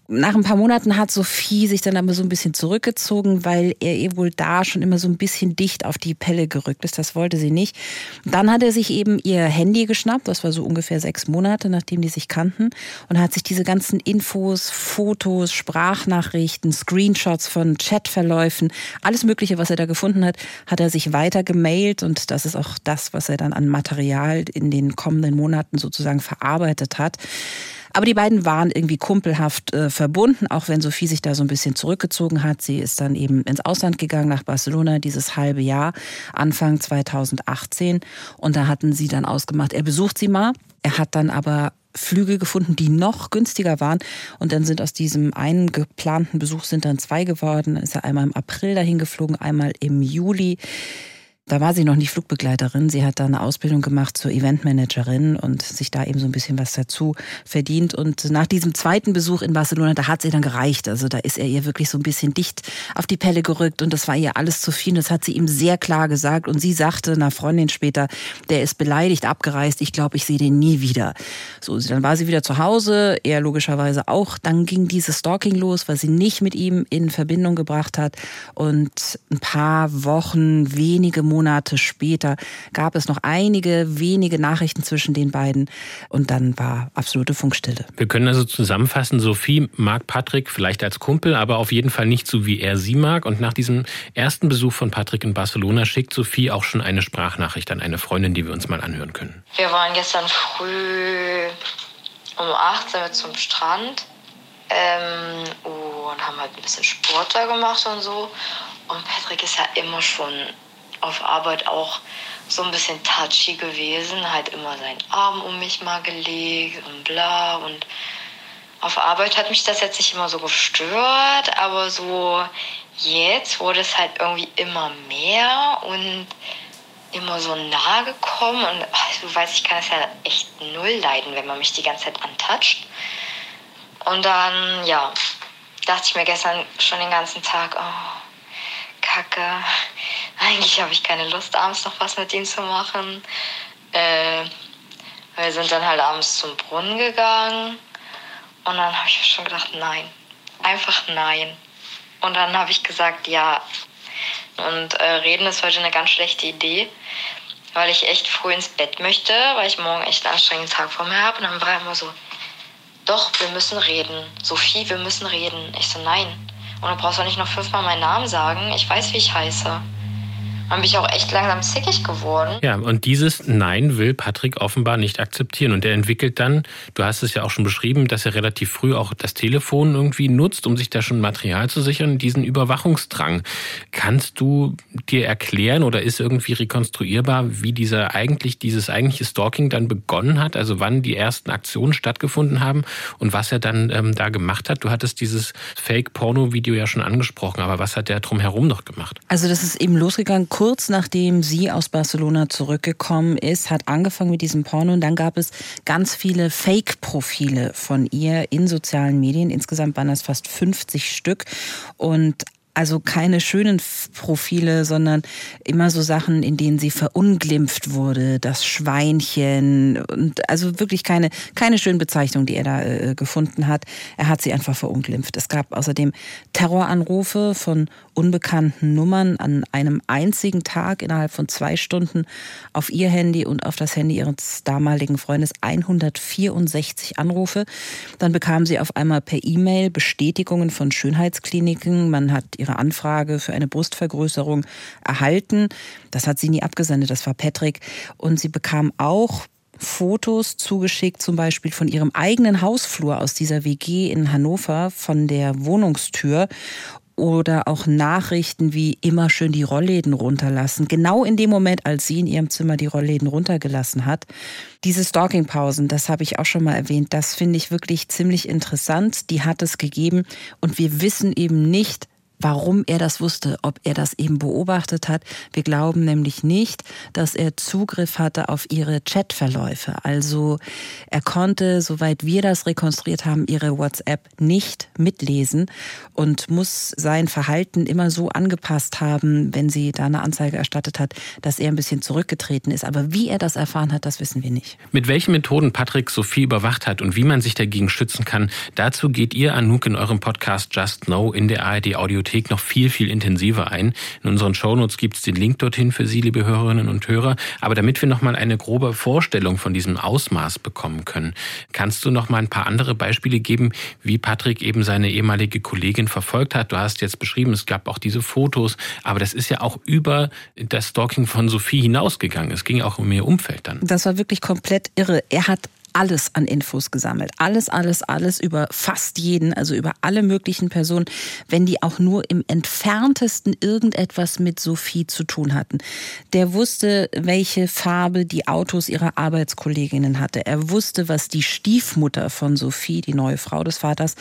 Nach ein paar Monaten hat Sophie sich dann aber so ein bisschen zurückgezogen, weil er ihr wohl da schon immer so ein bisschen dicht auf die Pelle gerückt ist. Das wollte sie nicht. Dann hat er sich eben ihr Handy geschnappt. Das war so ungefähr sechs Monate, nachdem nachdem die sich kannten und hat sich diese ganzen Infos, Fotos, Sprachnachrichten, Screenshots von Chatverläufen, alles Mögliche, was er da gefunden hat, hat er sich weiter gemailt und das ist auch das, was er dann an Material in den kommenden Monaten sozusagen verarbeitet hat. Aber die beiden waren irgendwie kumpelhaft äh, verbunden, auch wenn Sophie sich da so ein bisschen zurückgezogen hat. Sie ist dann eben ins Ausland gegangen, nach Barcelona, dieses halbe Jahr, Anfang 2018. Und da hatten sie dann ausgemacht, er besucht sie mal. Er hat dann aber Flüge gefunden, die noch günstiger waren. Und dann sind aus diesem einen geplanten Besuch sind dann zwei geworden. Dann ist er einmal im April dahin geflogen, einmal im Juli. Da war sie noch nicht Flugbegleiterin. Sie hat da eine Ausbildung gemacht zur Eventmanagerin und sich da eben so ein bisschen was dazu verdient. Und nach diesem zweiten Besuch in Barcelona, da hat sie dann gereicht. Also da ist er ihr wirklich so ein bisschen dicht auf die Pelle gerückt und das war ihr alles zu viel. Das hat sie ihm sehr klar gesagt. Und sie sagte einer Freundin später, der ist beleidigt, abgereist. Ich glaube, ich sehe den nie wieder. So, dann war sie wieder zu Hause. Er logischerweise auch. Dann ging dieses Stalking los, was sie nicht mit ihm in Verbindung gebracht hat. Und ein paar Wochen, wenige Monate später gab es noch einige wenige Nachrichten zwischen den beiden und dann war absolute Funkstille.
Wir können also zusammenfassen, Sophie mag Patrick vielleicht als Kumpel, aber auf jeden Fall nicht so, wie er sie mag. Und nach diesem ersten Besuch von Patrick in Barcelona schickt Sophie auch schon eine Sprachnachricht an eine Freundin, die wir uns mal anhören können.
Wir waren gestern früh um 18 Uhr zum Strand ähm, und haben halt ein bisschen Sport da gemacht und so. Und Patrick ist ja immer schon auf Arbeit auch so ein bisschen touchy gewesen, halt immer seinen Arm um mich mal gelegt und bla und auf Arbeit hat mich das jetzt nicht immer so gestört, aber so jetzt wurde es halt irgendwie immer mehr und immer so nah gekommen und ach, du weißt, ich kann es ja echt null leiden, wenn man mich die ganze Zeit antatscht. Und dann, ja, dachte ich mir gestern schon den ganzen Tag, oh, Kacke, eigentlich habe ich keine Lust, abends noch was mit ihm zu machen. Äh, wir sind dann halt abends zum Brunnen gegangen und dann habe ich schon gedacht, nein, einfach nein. Und dann habe ich gesagt, ja. Und äh, reden ist heute eine ganz schlechte Idee, weil ich echt früh ins Bett möchte, weil ich morgen echt einen anstrengenden Tag vor mir habe. Und dann war er immer so, doch, wir müssen reden. Sophie, wir müssen reden. Ich so, nein. Und du brauchst auch nicht noch fünfmal meinen Namen sagen. Ich weiß, wie ich heiße. Dann bin ich auch echt langsam zickig geworden.
Ja, und dieses Nein will Patrick offenbar nicht akzeptieren. Und er entwickelt dann, du hast es ja auch schon beschrieben, dass er relativ früh auch das Telefon irgendwie nutzt, um sich da schon Material zu sichern, diesen Überwachungsdrang. Kannst du dir erklären oder ist irgendwie rekonstruierbar, wie dieser eigentlich, dieses eigentliche Stalking dann begonnen hat? Also wann die ersten Aktionen stattgefunden haben und was er dann ähm, da gemacht hat? Du hattest dieses Fake-Porno-Video ja schon angesprochen, aber was hat er drumherum noch gemacht?
Also das ist eben losgegangen kurz nachdem sie aus Barcelona zurückgekommen ist, hat angefangen mit diesem Porno und dann gab es ganz viele Fake-Profile von ihr in sozialen Medien. Insgesamt waren das fast 50 Stück und also keine schönen Profile, sondern immer so Sachen, in denen sie verunglimpft wurde, das Schweinchen und also wirklich keine keine schönen Bezeichnungen, die er da äh, gefunden hat. Er hat sie einfach verunglimpft. Es gab außerdem Terroranrufe von unbekannten Nummern an einem einzigen Tag innerhalb von zwei Stunden auf ihr Handy und auf das Handy ihres damaligen Freundes 164 Anrufe. Dann bekam sie auf einmal per E-Mail Bestätigungen von Schönheitskliniken. Man hat ihre Anfrage für eine Brustvergrößerung erhalten. Das hat sie nie abgesendet, das war Patrick. Und sie bekam auch Fotos zugeschickt, zum Beispiel von ihrem eigenen Hausflur aus dieser WG in Hannover, von der Wohnungstür oder auch Nachrichten wie immer schön die Rollläden runterlassen. Genau in dem Moment, als sie in ihrem Zimmer die Rollläden runtergelassen hat. Diese Stalking-Pausen, das habe ich auch schon mal erwähnt, das finde ich wirklich ziemlich interessant. Die hat es gegeben und wir wissen eben nicht, warum er das wusste, ob er das eben beobachtet hat. Wir glauben nämlich nicht, dass er Zugriff hatte auf ihre Chatverläufe. Also er konnte, soweit wir das rekonstruiert haben, ihre WhatsApp nicht mitlesen und muss sein Verhalten immer so angepasst haben, wenn sie da eine Anzeige erstattet hat, dass er ein bisschen zurückgetreten ist. Aber wie er das erfahren hat, das wissen wir nicht.
Mit welchen Methoden Patrick Sophie überwacht hat und wie man sich dagegen schützen kann, dazu geht ihr, Anouk, in eurem Podcast Just Know in der ARD Audiothek Bibliothek noch viel, viel intensiver ein. In unseren Shownotes gibt es den Link dorthin für Sie, liebe Hörerinnen und Hörer. Aber damit wir noch mal eine grobe Vorstellung von diesem Ausmaß bekommen können, kannst du noch mal ein paar andere Beispiele geben, wie Patrick eben seine ehemalige Kollegin verfolgt hat? Du hast jetzt beschrieben, es gab auch diese Fotos, aber das ist ja auch über das Stalking von Sophie hinausgegangen. Es ging auch um ihr Umfeld dann.
Das war wirklich komplett irre. Er hat alles an Infos gesammelt. Alles, alles, alles über fast jeden, also über alle möglichen Personen, wenn die auch nur im entferntesten irgendetwas mit Sophie zu tun hatten. Der wusste, welche Farbe die Autos ihrer Arbeitskolleginnen hatte. Er wusste, was die Stiefmutter von Sophie, die neue Frau des Vaters,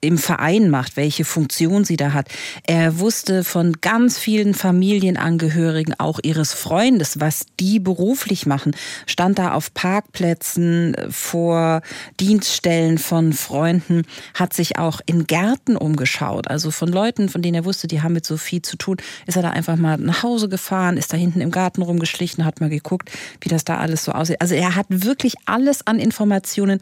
im Verein macht, welche Funktion sie da hat. Er wusste von ganz vielen Familienangehörigen, auch ihres Freundes, was die beruflich machen, stand da auf Parkplätzen vor Dienststellen von Freunden, hat sich auch in Gärten umgeschaut, also von Leuten, von denen er wusste, die haben mit Sophie zu tun, ist er da einfach mal nach Hause gefahren, ist da hinten im Garten rumgeschlichen, hat mal geguckt, wie das da alles so aussieht. Also er hat wirklich alles an Informationen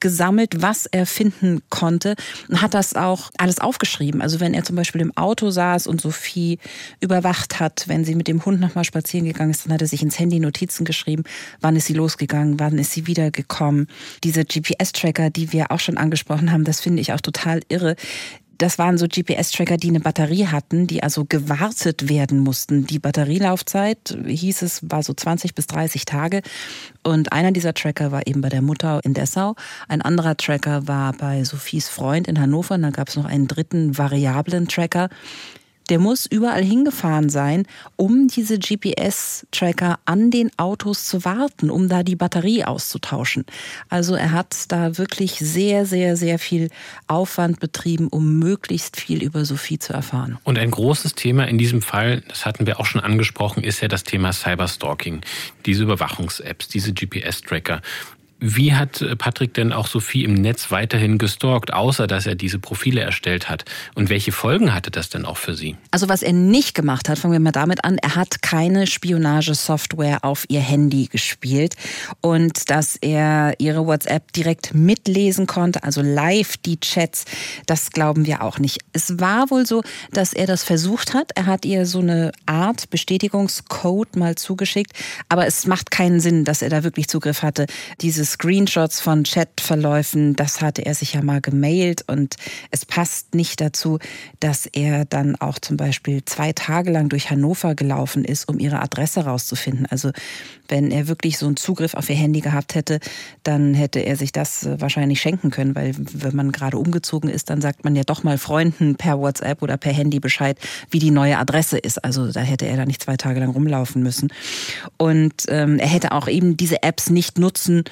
gesammelt, was er finden konnte hat das auch alles aufgeschrieben. Also wenn er zum Beispiel im Auto saß und Sophie überwacht hat, wenn sie mit dem Hund nochmal spazieren gegangen ist, dann hat er sich ins Handy Notizen geschrieben, wann ist sie losgegangen, wann ist sie wiedergekommen. Diese GPS-Tracker, die wir auch schon angesprochen haben, das finde ich auch total irre das waren so GPS-Tracker, die eine Batterie hatten, die also gewartet werden mussten. Die Batterielaufzeit, hieß es, war so 20 bis 30 Tage. Und einer dieser Tracker war eben bei der Mutter in Dessau. Ein anderer Tracker war bei Sophies Freund in Hannover. Und dann gab es noch einen dritten variablen Tracker. Der muss überall hingefahren sein, um diese GPS-Tracker an den Autos zu warten, um da die Batterie auszutauschen. Also er hat da wirklich sehr, sehr, sehr viel Aufwand betrieben, um möglichst viel über Sophie zu erfahren.
Und ein großes Thema in diesem Fall, das hatten wir auch schon angesprochen, ist ja das Thema Cyberstalking. Diese Überwachungs-Apps, diese GPS-Tracker. Wie hat äh, Patrick denn auch Sophie im Netz weiterhin gestalkt, außer dass er diese Profile erstellt hat? Und welche Folgen hatte das denn auch für sie?
Also was er nicht gemacht hat, fangen wir mal damit an, er hat keine Spionagesoftware auf ihr Handy gespielt und dass er ihre WhatsApp direkt mitlesen konnte, also live die Chats, das glauben wir auch nicht. Es war wohl so, dass er das versucht hat. Er hat ihr so eine Art Bestätigungscode mal zugeschickt, aber es macht keinen Sinn, dass er da wirklich Zugriff hatte. Dieses Screenshots von Chatverläufen, das hatte er sich ja mal gemailt und es passt nicht dazu, dass er dann auch zum Beispiel zwei Tage lang durch Hannover gelaufen ist, um ihre Adresse rauszufinden. Also wenn er wirklich so einen Zugriff auf ihr Handy gehabt hätte, dann hätte er sich das äh, wahrscheinlich schenken können, weil wenn man gerade umgezogen ist, dann sagt man ja doch mal Freunden per WhatsApp oder per Handy Bescheid, wie die neue Adresse ist. Also da hätte er da nicht zwei Tage lang rumlaufen müssen. Und ähm, er hätte auch eben diese Apps nicht nutzen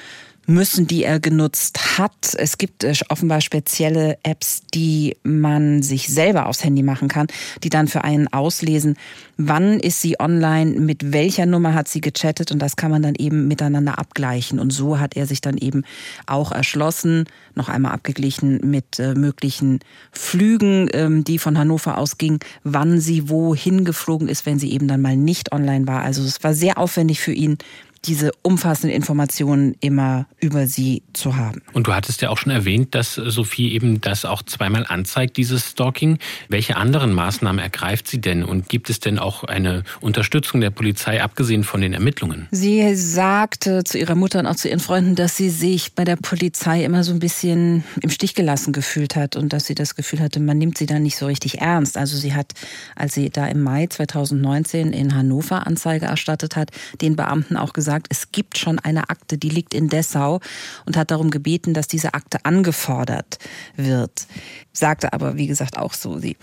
müssen, die er genutzt hat. Es gibt äh, offenbar spezielle Apps, die man sich selber aufs Handy machen kann, die dann für einen auslesen, wann ist sie online, mit welcher Nummer hat sie gechattet und das kann man dann eben miteinander abgleichen. Und so hat er sich dann eben auch erschlossen, noch einmal abgeglichen mit äh, möglichen Flügen, ähm, die von Hannover ausgingen, wann sie wohin geflogen ist, wenn sie eben dann mal nicht online war. Also es war sehr aufwendig für ihn, diese umfassenden Informationen immer über sie zu haben.
Und du hattest ja auch schon erwähnt, dass Sophie eben das auch zweimal anzeigt, dieses Stalking. Welche anderen Maßnahmen ergreift sie denn? Und gibt es denn auch eine Unterstützung der Polizei, abgesehen von den Ermittlungen?
Sie sagte zu ihrer Mutter und auch zu ihren Freunden, dass sie sich bei der Polizei immer so ein bisschen im Stich gelassen gefühlt hat und dass sie das Gefühl hatte, man nimmt sie da nicht so richtig ernst. Also sie hat, als sie da im Mai 2019 in Hannover Anzeige erstattet hat, den Beamten auch gesagt, gesagt, es gibt schon eine Akte, die liegt in Dessau und hat darum gebeten, dass diese Akte angefordert wird. Sagte aber, wie gesagt, auch so, sie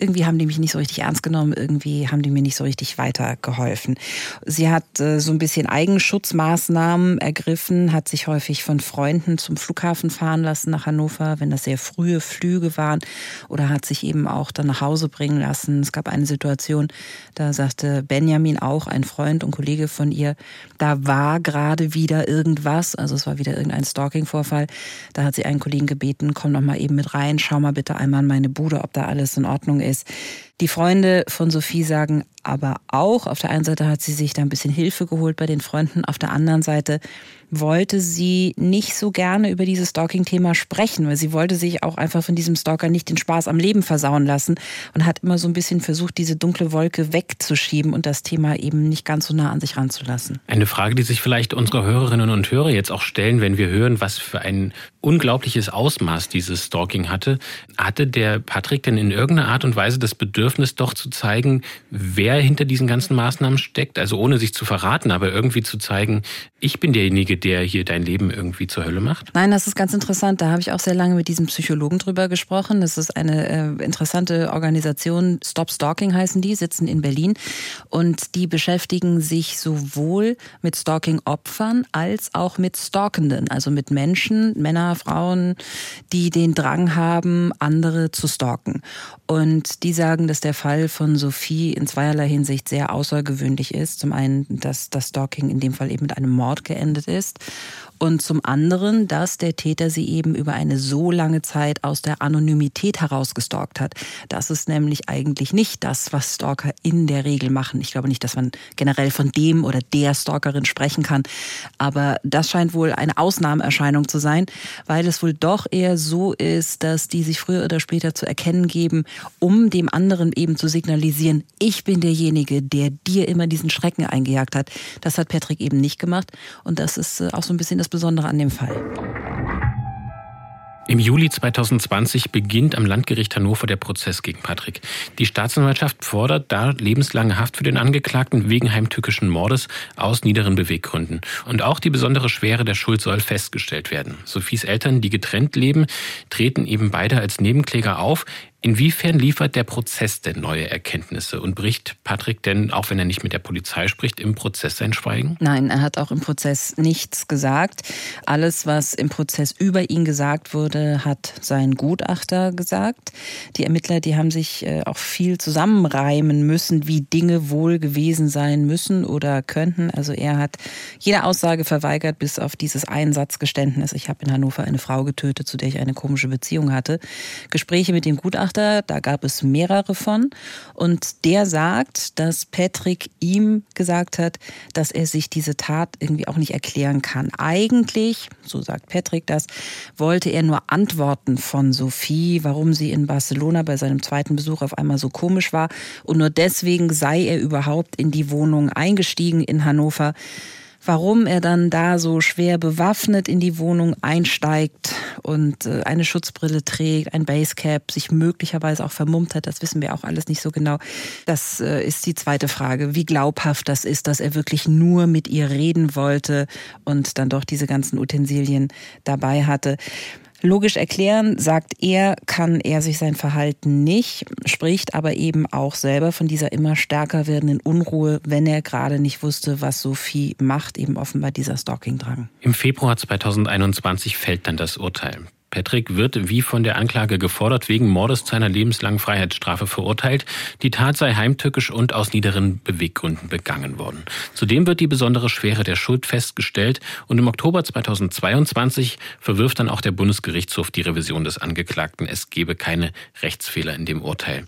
irgendwie haben die mich nicht so richtig ernst genommen, irgendwie haben die mir nicht so richtig weitergeholfen. Sie hat äh, so ein bisschen Eigenschutzmaßnahmen ergriffen, hat sich häufig von Freunden zum Flughafen fahren lassen nach Hannover, wenn das sehr frühe Flüge waren, oder hat sich eben auch dann nach Hause bringen lassen. Es gab eine Situation, da sagte Benjamin auch, ein Freund und Kollege von ihr, da war gerade wieder irgendwas, also es war wieder irgendein Stalking-Vorfall. Da hat sie einen Kollegen gebeten, komm noch mal eben mit rein, schau mal bitte einmal in meine Bude, ob da alles in Ordnung ist ist. Die Freunde von Sophie sagen aber auch, auf der einen Seite hat sie sich da ein bisschen Hilfe geholt bei den Freunden, auf der anderen Seite wollte sie nicht so gerne über dieses Stalking-Thema sprechen, weil sie wollte sich auch einfach von diesem Stalker nicht den Spaß am Leben versauen lassen und hat immer so ein bisschen versucht, diese dunkle Wolke wegzuschieben und das Thema eben nicht ganz so nah an sich ranzulassen.
Eine Frage, die sich vielleicht unsere Hörerinnen und Hörer jetzt auch stellen, wenn wir hören, was für ein unglaubliches Ausmaß dieses Stalking hatte. Hatte der Patrick denn in irgendeiner Art und Weise das Bedürfnis, doch zu zeigen, wer hinter diesen ganzen Maßnahmen steckt? Also ohne sich zu verraten, aber irgendwie zu zeigen, ich bin derjenige, der hier dein Leben irgendwie zur Hölle macht?
Nein, das ist ganz interessant. Da habe ich auch sehr lange mit diesem Psychologen drüber gesprochen. Das ist eine äh, interessante Organisation. Stop Stalking heißen die, sitzen in Berlin. Und die beschäftigen sich sowohl mit Stalking-Opfern als auch mit Stalkenden, also mit Menschen, Männer, Frauen, die den Drang haben, andere zu stalken. Und die sagen, dass der Fall von Sophie in zweierlei Hinsicht sehr außergewöhnlich ist. Zum einen, dass das Stalking in dem Fall eben mit einem Mord geendet ist und zum anderen, dass der Täter sie eben über eine so lange Zeit aus der Anonymität heraus gestalkt hat. Das ist nämlich eigentlich nicht das, was Stalker in der Regel machen. Ich glaube nicht, dass man generell von dem oder der Stalkerin sprechen kann, aber das scheint wohl eine Ausnahmeerscheinung zu sein, weil es wohl doch eher so ist, dass die sich früher oder später zu erkennen geben, um dem anderen eben zu signalisieren, ich bin derjenige, der dir immer diesen Schrecken eingejagt hat. Das hat Patrick eben nicht gemacht und das ist äh, auch so ein bisschen das Besondere an dem Fall.
Im Juli 2020 beginnt am Landgericht Hannover der Prozess gegen Patrick. Die Staatsanwaltschaft fordert da lebenslange Haft für den Angeklagten wegen heimtückischen Mordes aus niederen Beweggründen. Und auch die besondere Schwere der Schuld soll festgestellt werden. Sophies Eltern, die getrennt leben, treten eben beide als Nebenkläger auf. Inwiefern liefert der Prozess denn neue Erkenntnisse und bricht Patrick denn, auch wenn er nicht mit der Polizei spricht, im Prozess sein Schweigen?
Nein, er hat auch im Prozess nichts gesagt. Alles, was im Prozess über ihn gesagt wurde, hat sein Gutachter gesagt. Die Ermittler, die haben sich äh, auch viel zusammenreimen müssen, wie Dinge wohl gewesen sein müssen oder könnten. Also er hat jede Aussage verweigert, bis auf dieses Einsatzgeständnis. Ich habe in Hannover eine Frau getötet, zu der ich eine komische Beziehung hatte. Gespräche mit dem Gutachter Gutachter, da gab es mehrere von. Und der sagt, dass Patrick ihm gesagt hat, dass er sich diese Tat irgendwie auch nicht erklären kann. Eigentlich, so sagt Patrick das, wollte er nur Antworten von Sophie, warum sie in Barcelona bei seinem zweiten Besuch auf einmal so komisch war. Und nur deswegen sei er überhaupt in die Wohnung eingestiegen in Hannover warum er dann da so schwer bewaffnet in die Wohnung einsteigt und äh, eine Schutzbrille trägt, ein Basecap, sich möglicherweise auch vermummt hat, das wissen wir auch alles nicht so genau. Das äh, ist die zweite Frage, wie glaubhaft das ist, dass er wirklich nur mit ihr reden wollte und dann doch diese ganzen Utensilien dabei hatte. Logisch erklären, sagt er, kann er sich sein Verhalten nicht, spricht aber eben auch selber von dieser immer stärker werdenden Unruhe, wenn er gerade nicht wusste, was Sophie macht, eben offenbar dieser Stalking-Drang.
Im Februar 2021 fällt dann das Urteil. Patrick wird wie von der Anklage gefordert wegen Mordes zu einer lebenslangen Freiheitsstrafe verurteilt. Die Tat sei heimtückisch und aus niederen Beweggründen begangen worden. Zudem wird die besondere Schwere der Schuld festgestellt und im Oktober 2022 verwirft dann auch der Bundesgerichtshof die Revision des Angeklagten. Es gebe keine Rechtsfehler in dem Urteil.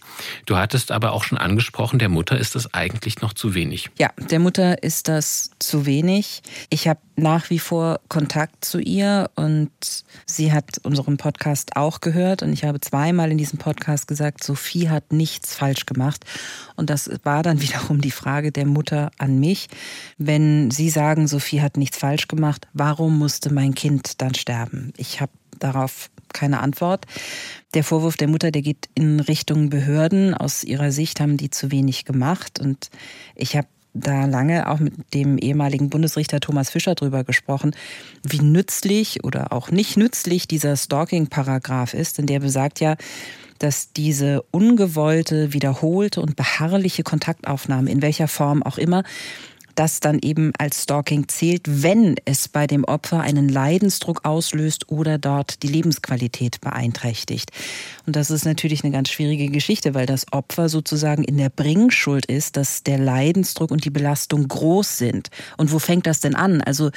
Du hattest aber auch schon angesprochen, der Mutter ist das eigentlich noch zu wenig.
Ja, der Mutter ist das zu wenig. Ich habe nach wie vor Kontakt zu ihr und sie hat unseren Podcast auch gehört und ich habe zweimal in diesem Podcast gesagt, Sophie hat nichts falsch gemacht. Und das war dann wiederum die Frage der Mutter an mich. Wenn Sie sagen, Sophie hat nichts falsch gemacht, warum musste mein Kind dann sterben? Ich habe darauf keine Antwort. Der Vorwurf der Mutter, der geht in Richtung Behörden. Aus ihrer Sicht haben die zu wenig gemacht. Und ich habe da lange auch mit dem ehemaligen Bundesrichter Thomas Fischer drüber gesprochen, wie nützlich oder auch nicht nützlich dieser Stalking-Paragraph ist, denn der besagt ja, dass diese ungewollte, wiederholte und beharrliche Kontaktaufnahme, in welcher Form auch immer, das dann eben als Stalking zählt, wenn es bei dem Opfer einen Leidensdruck auslöst oder dort die Lebensqualität beeinträchtigt. Und das ist natürlich eine ganz schwierige Geschichte, weil das Opfer sozusagen in der Bringschuld ist, dass der Leidensdruck und die Belastung groß sind. Und wo fängt das denn an? Also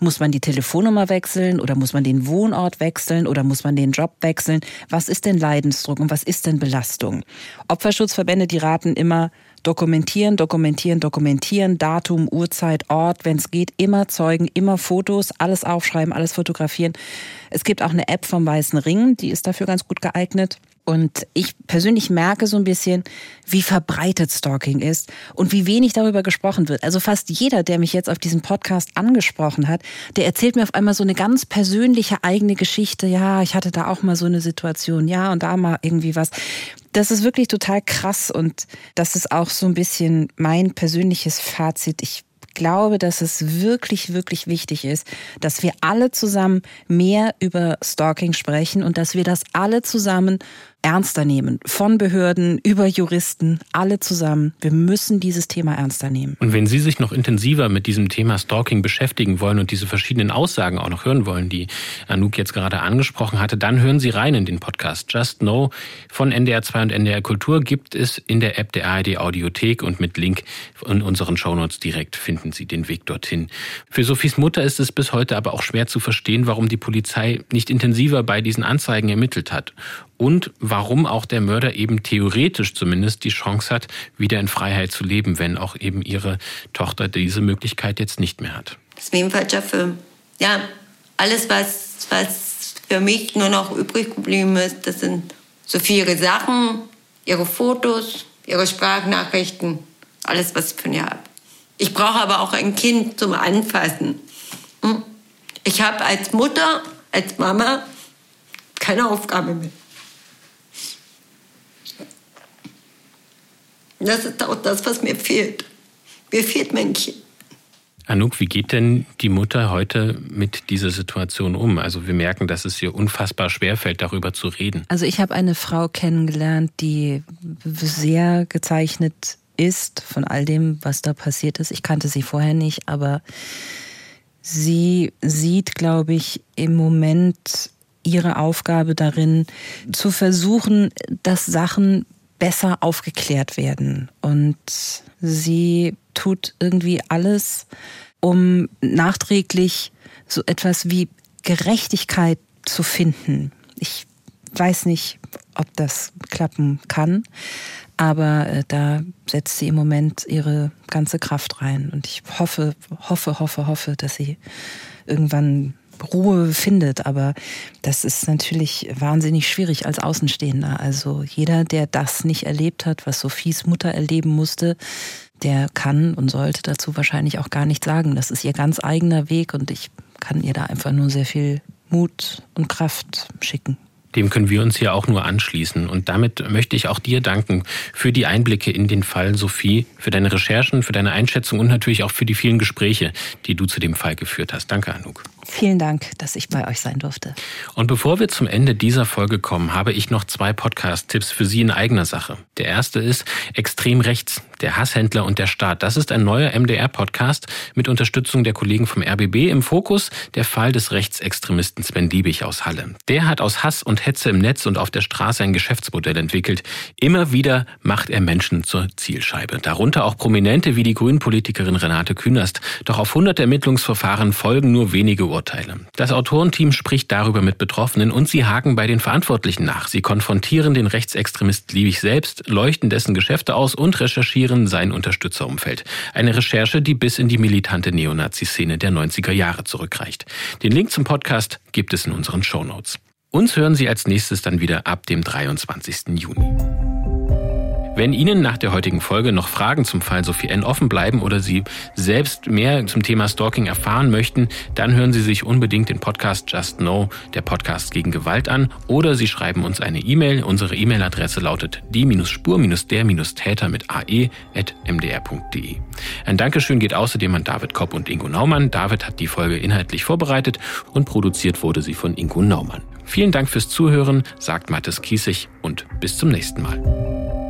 muss man die Telefonnummer wechseln oder muss man den Wohnort wechseln oder muss man den Job wechseln? Was ist denn Leidensdruck und was ist denn Belastung? Opferschutzverbände, die raten immer, Dokumentieren, dokumentieren, dokumentieren, Datum, Uhrzeit, Ort, wenn es geht, immer Zeugen, immer Fotos, alles aufschreiben, alles fotografieren. Es gibt auch eine App vom Weißen Ring, die ist dafür ganz gut geeignet. Und ich persönlich merke so ein bisschen, wie verbreitet Stalking ist und wie wenig darüber gesprochen wird. Also fast jeder, der mich jetzt auf diesem Podcast angesprochen hat, der erzählt mir auf einmal so eine ganz persönliche eigene Geschichte. Ja, ich hatte da auch mal so eine Situation. Ja, und da mal irgendwie was. Das ist wirklich total krass und das ist auch so ein bisschen mein persönliches Fazit. Ich glaube, dass es wirklich, wirklich wichtig ist, dass wir alle zusammen mehr über Stalking sprechen und dass wir das alle zusammen ernster nehmen. Von Behörden über Juristen, alle zusammen. Wir müssen dieses Thema ernster nehmen.
Und wenn Sie sich noch intensiver mit diesem Thema Stalking beschäftigen wollen und diese verschiedenen Aussagen auch noch hören wollen, die Anouk jetzt gerade angesprochen hatte, dann hören Sie rein in den Podcast. Just Know von NDR 2 und NDR Kultur gibt es in der App der ARD Audiothek und mit Link in unseren Shownotes direkt finden Sie den Weg dorthin. Für Sophies Mutter ist es bis heute aber auch schwer zu verstehen, warum die Polizei nicht intensiver bei diesen Anzeigen ermittelt hat und warum auch der Mörder eben theoretisch zumindest die Chance hat, wieder in Freiheit zu leben, wenn auch eben ihre Tochter diese Möglichkeit jetzt nicht mehr hat.
Das ist ein falscher Film. Ja, alles, was, was für mich nur noch übrig geblieben ist, das sind so viele Sachen, ihre Fotos, ihre Sprachnachrichten, alles, was ich von ihr habe. Ich brauche aber auch ein Kind zum Anfassen. Hm? Ich habe als Mutter, als Mama keine Aufgabe mehr. Das ist auch das, was mir fehlt. Mir fehlt Kind.
Anouk, wie geht denn die Mutter heute mit dieser Situation um? Also wir merken, dass es ihr unfassbar schwerfällt, darüber zu reden.
Also ich habe eine Frau kennengelernt, die sehr gezeichnet ist von all dem, was da passiert ist. Ich kannte sie vorher nicht, aber sie sieht, glaube ich, im Moment ihre Aufgabe darin, zu versuchen, dass Sachen besser aufgeklärt werden. Und sie tut irgendwie alles, um nachträglich so etwas wie Gerechtigkeit zu finden. Ich weiß nicht, ob das klappen kann, aber äh, da setzt sie im Moment ihre ganze Kraft rein. Und ich hoffe, hoffe, hoffe, hoffe, dass sie irgendwann Ruhe findet. Aber das ist natürlich wahnsinnig schwierig als Außenstehender. Also jeder, der das nicht erlebt hat, was Sophies Mutter erleben musste, der kann und sollte dazu wahrscheinlich auch gar nichts sagen. Das ist ihr ganz eigener Weg und ich kann ihr da einfach nur sehr viel Mut und Kraft schicken.
Dem können wir uns hier auch nur anschließen. Und damit möchte ich auch dir danken für die Einblicke in den Fall Sophie, für deine Recherchen, für deine Einschätzung und natürlich auch für die vielen Gespräche, die du zu dem Fall geführt hast. Danke, Anouk.
Vielen Dank, dass ich bei euch sein durfte.
Und bevor wir zum Ende dieser Folge kommen, habe ich noch zwei Podcast-Tipps für Sie in eigener Sache. Der erste ist Extrem rechts, der Hasshändler und der Staat. Das ist ein neuer MDR-Podcast mit Unterstützung der Kollegen vom RBB. Im Fokus der Fall des Rechtsextremisten Sven Liebig aus Halle. Der hat aus Hass und Hetze im Netz und auf der Straße ein Geschäftsmodell entwickelt. Immer wieder macht er Menschen zur Zielscheibe. Darunter auch Prominente wie die Grünen-Politikerin Renate Künast. Doch auf hundert Ermittlungsverfahren folgen nur wenige Urteile. Das Autorenteam spricht darüber mit Betroffenen und sie haken bei den Verantwortlichen nach. Sie konfrontieren den Rechtsextremist Liebig selbst, leuchten dessen Geschäfte aus und recherchieren sein Unterstützerumfeld. Eine Recherche, die bis in die militante Neonazi-Szene der 90er Jahre zurückreicht. Den Link zum Podcast gibt es in unseren Shownotes. Uns hören Sie als nächstes dann wieder ab dem 23. Juni. Wenn Ihnen nach der heutigen Folge noch Fragen zum Fall Sophie N. offen bleiben oder Sie selbst mehr zum Thema Stalking erfahren möchten, dann hören Sie sich unbedingt den Podcast Just Know, der Podcast gegen Gewalt an, oder Sie schreiben uns eine E-Mail. Unsere E-Mail-Adresse lautet die-spur-der-täter mit ae.mdr.de. Ein Dankeschön geht außerdem an David Kopp und Ingo Naumann. David hat die Folge inhaltlich vorbereitet und produziert wurde sie von Ingo Naumann. Vielen Dank fürs Zuhören, sagt Mathis Kiesig und bis zum nächsten Mal.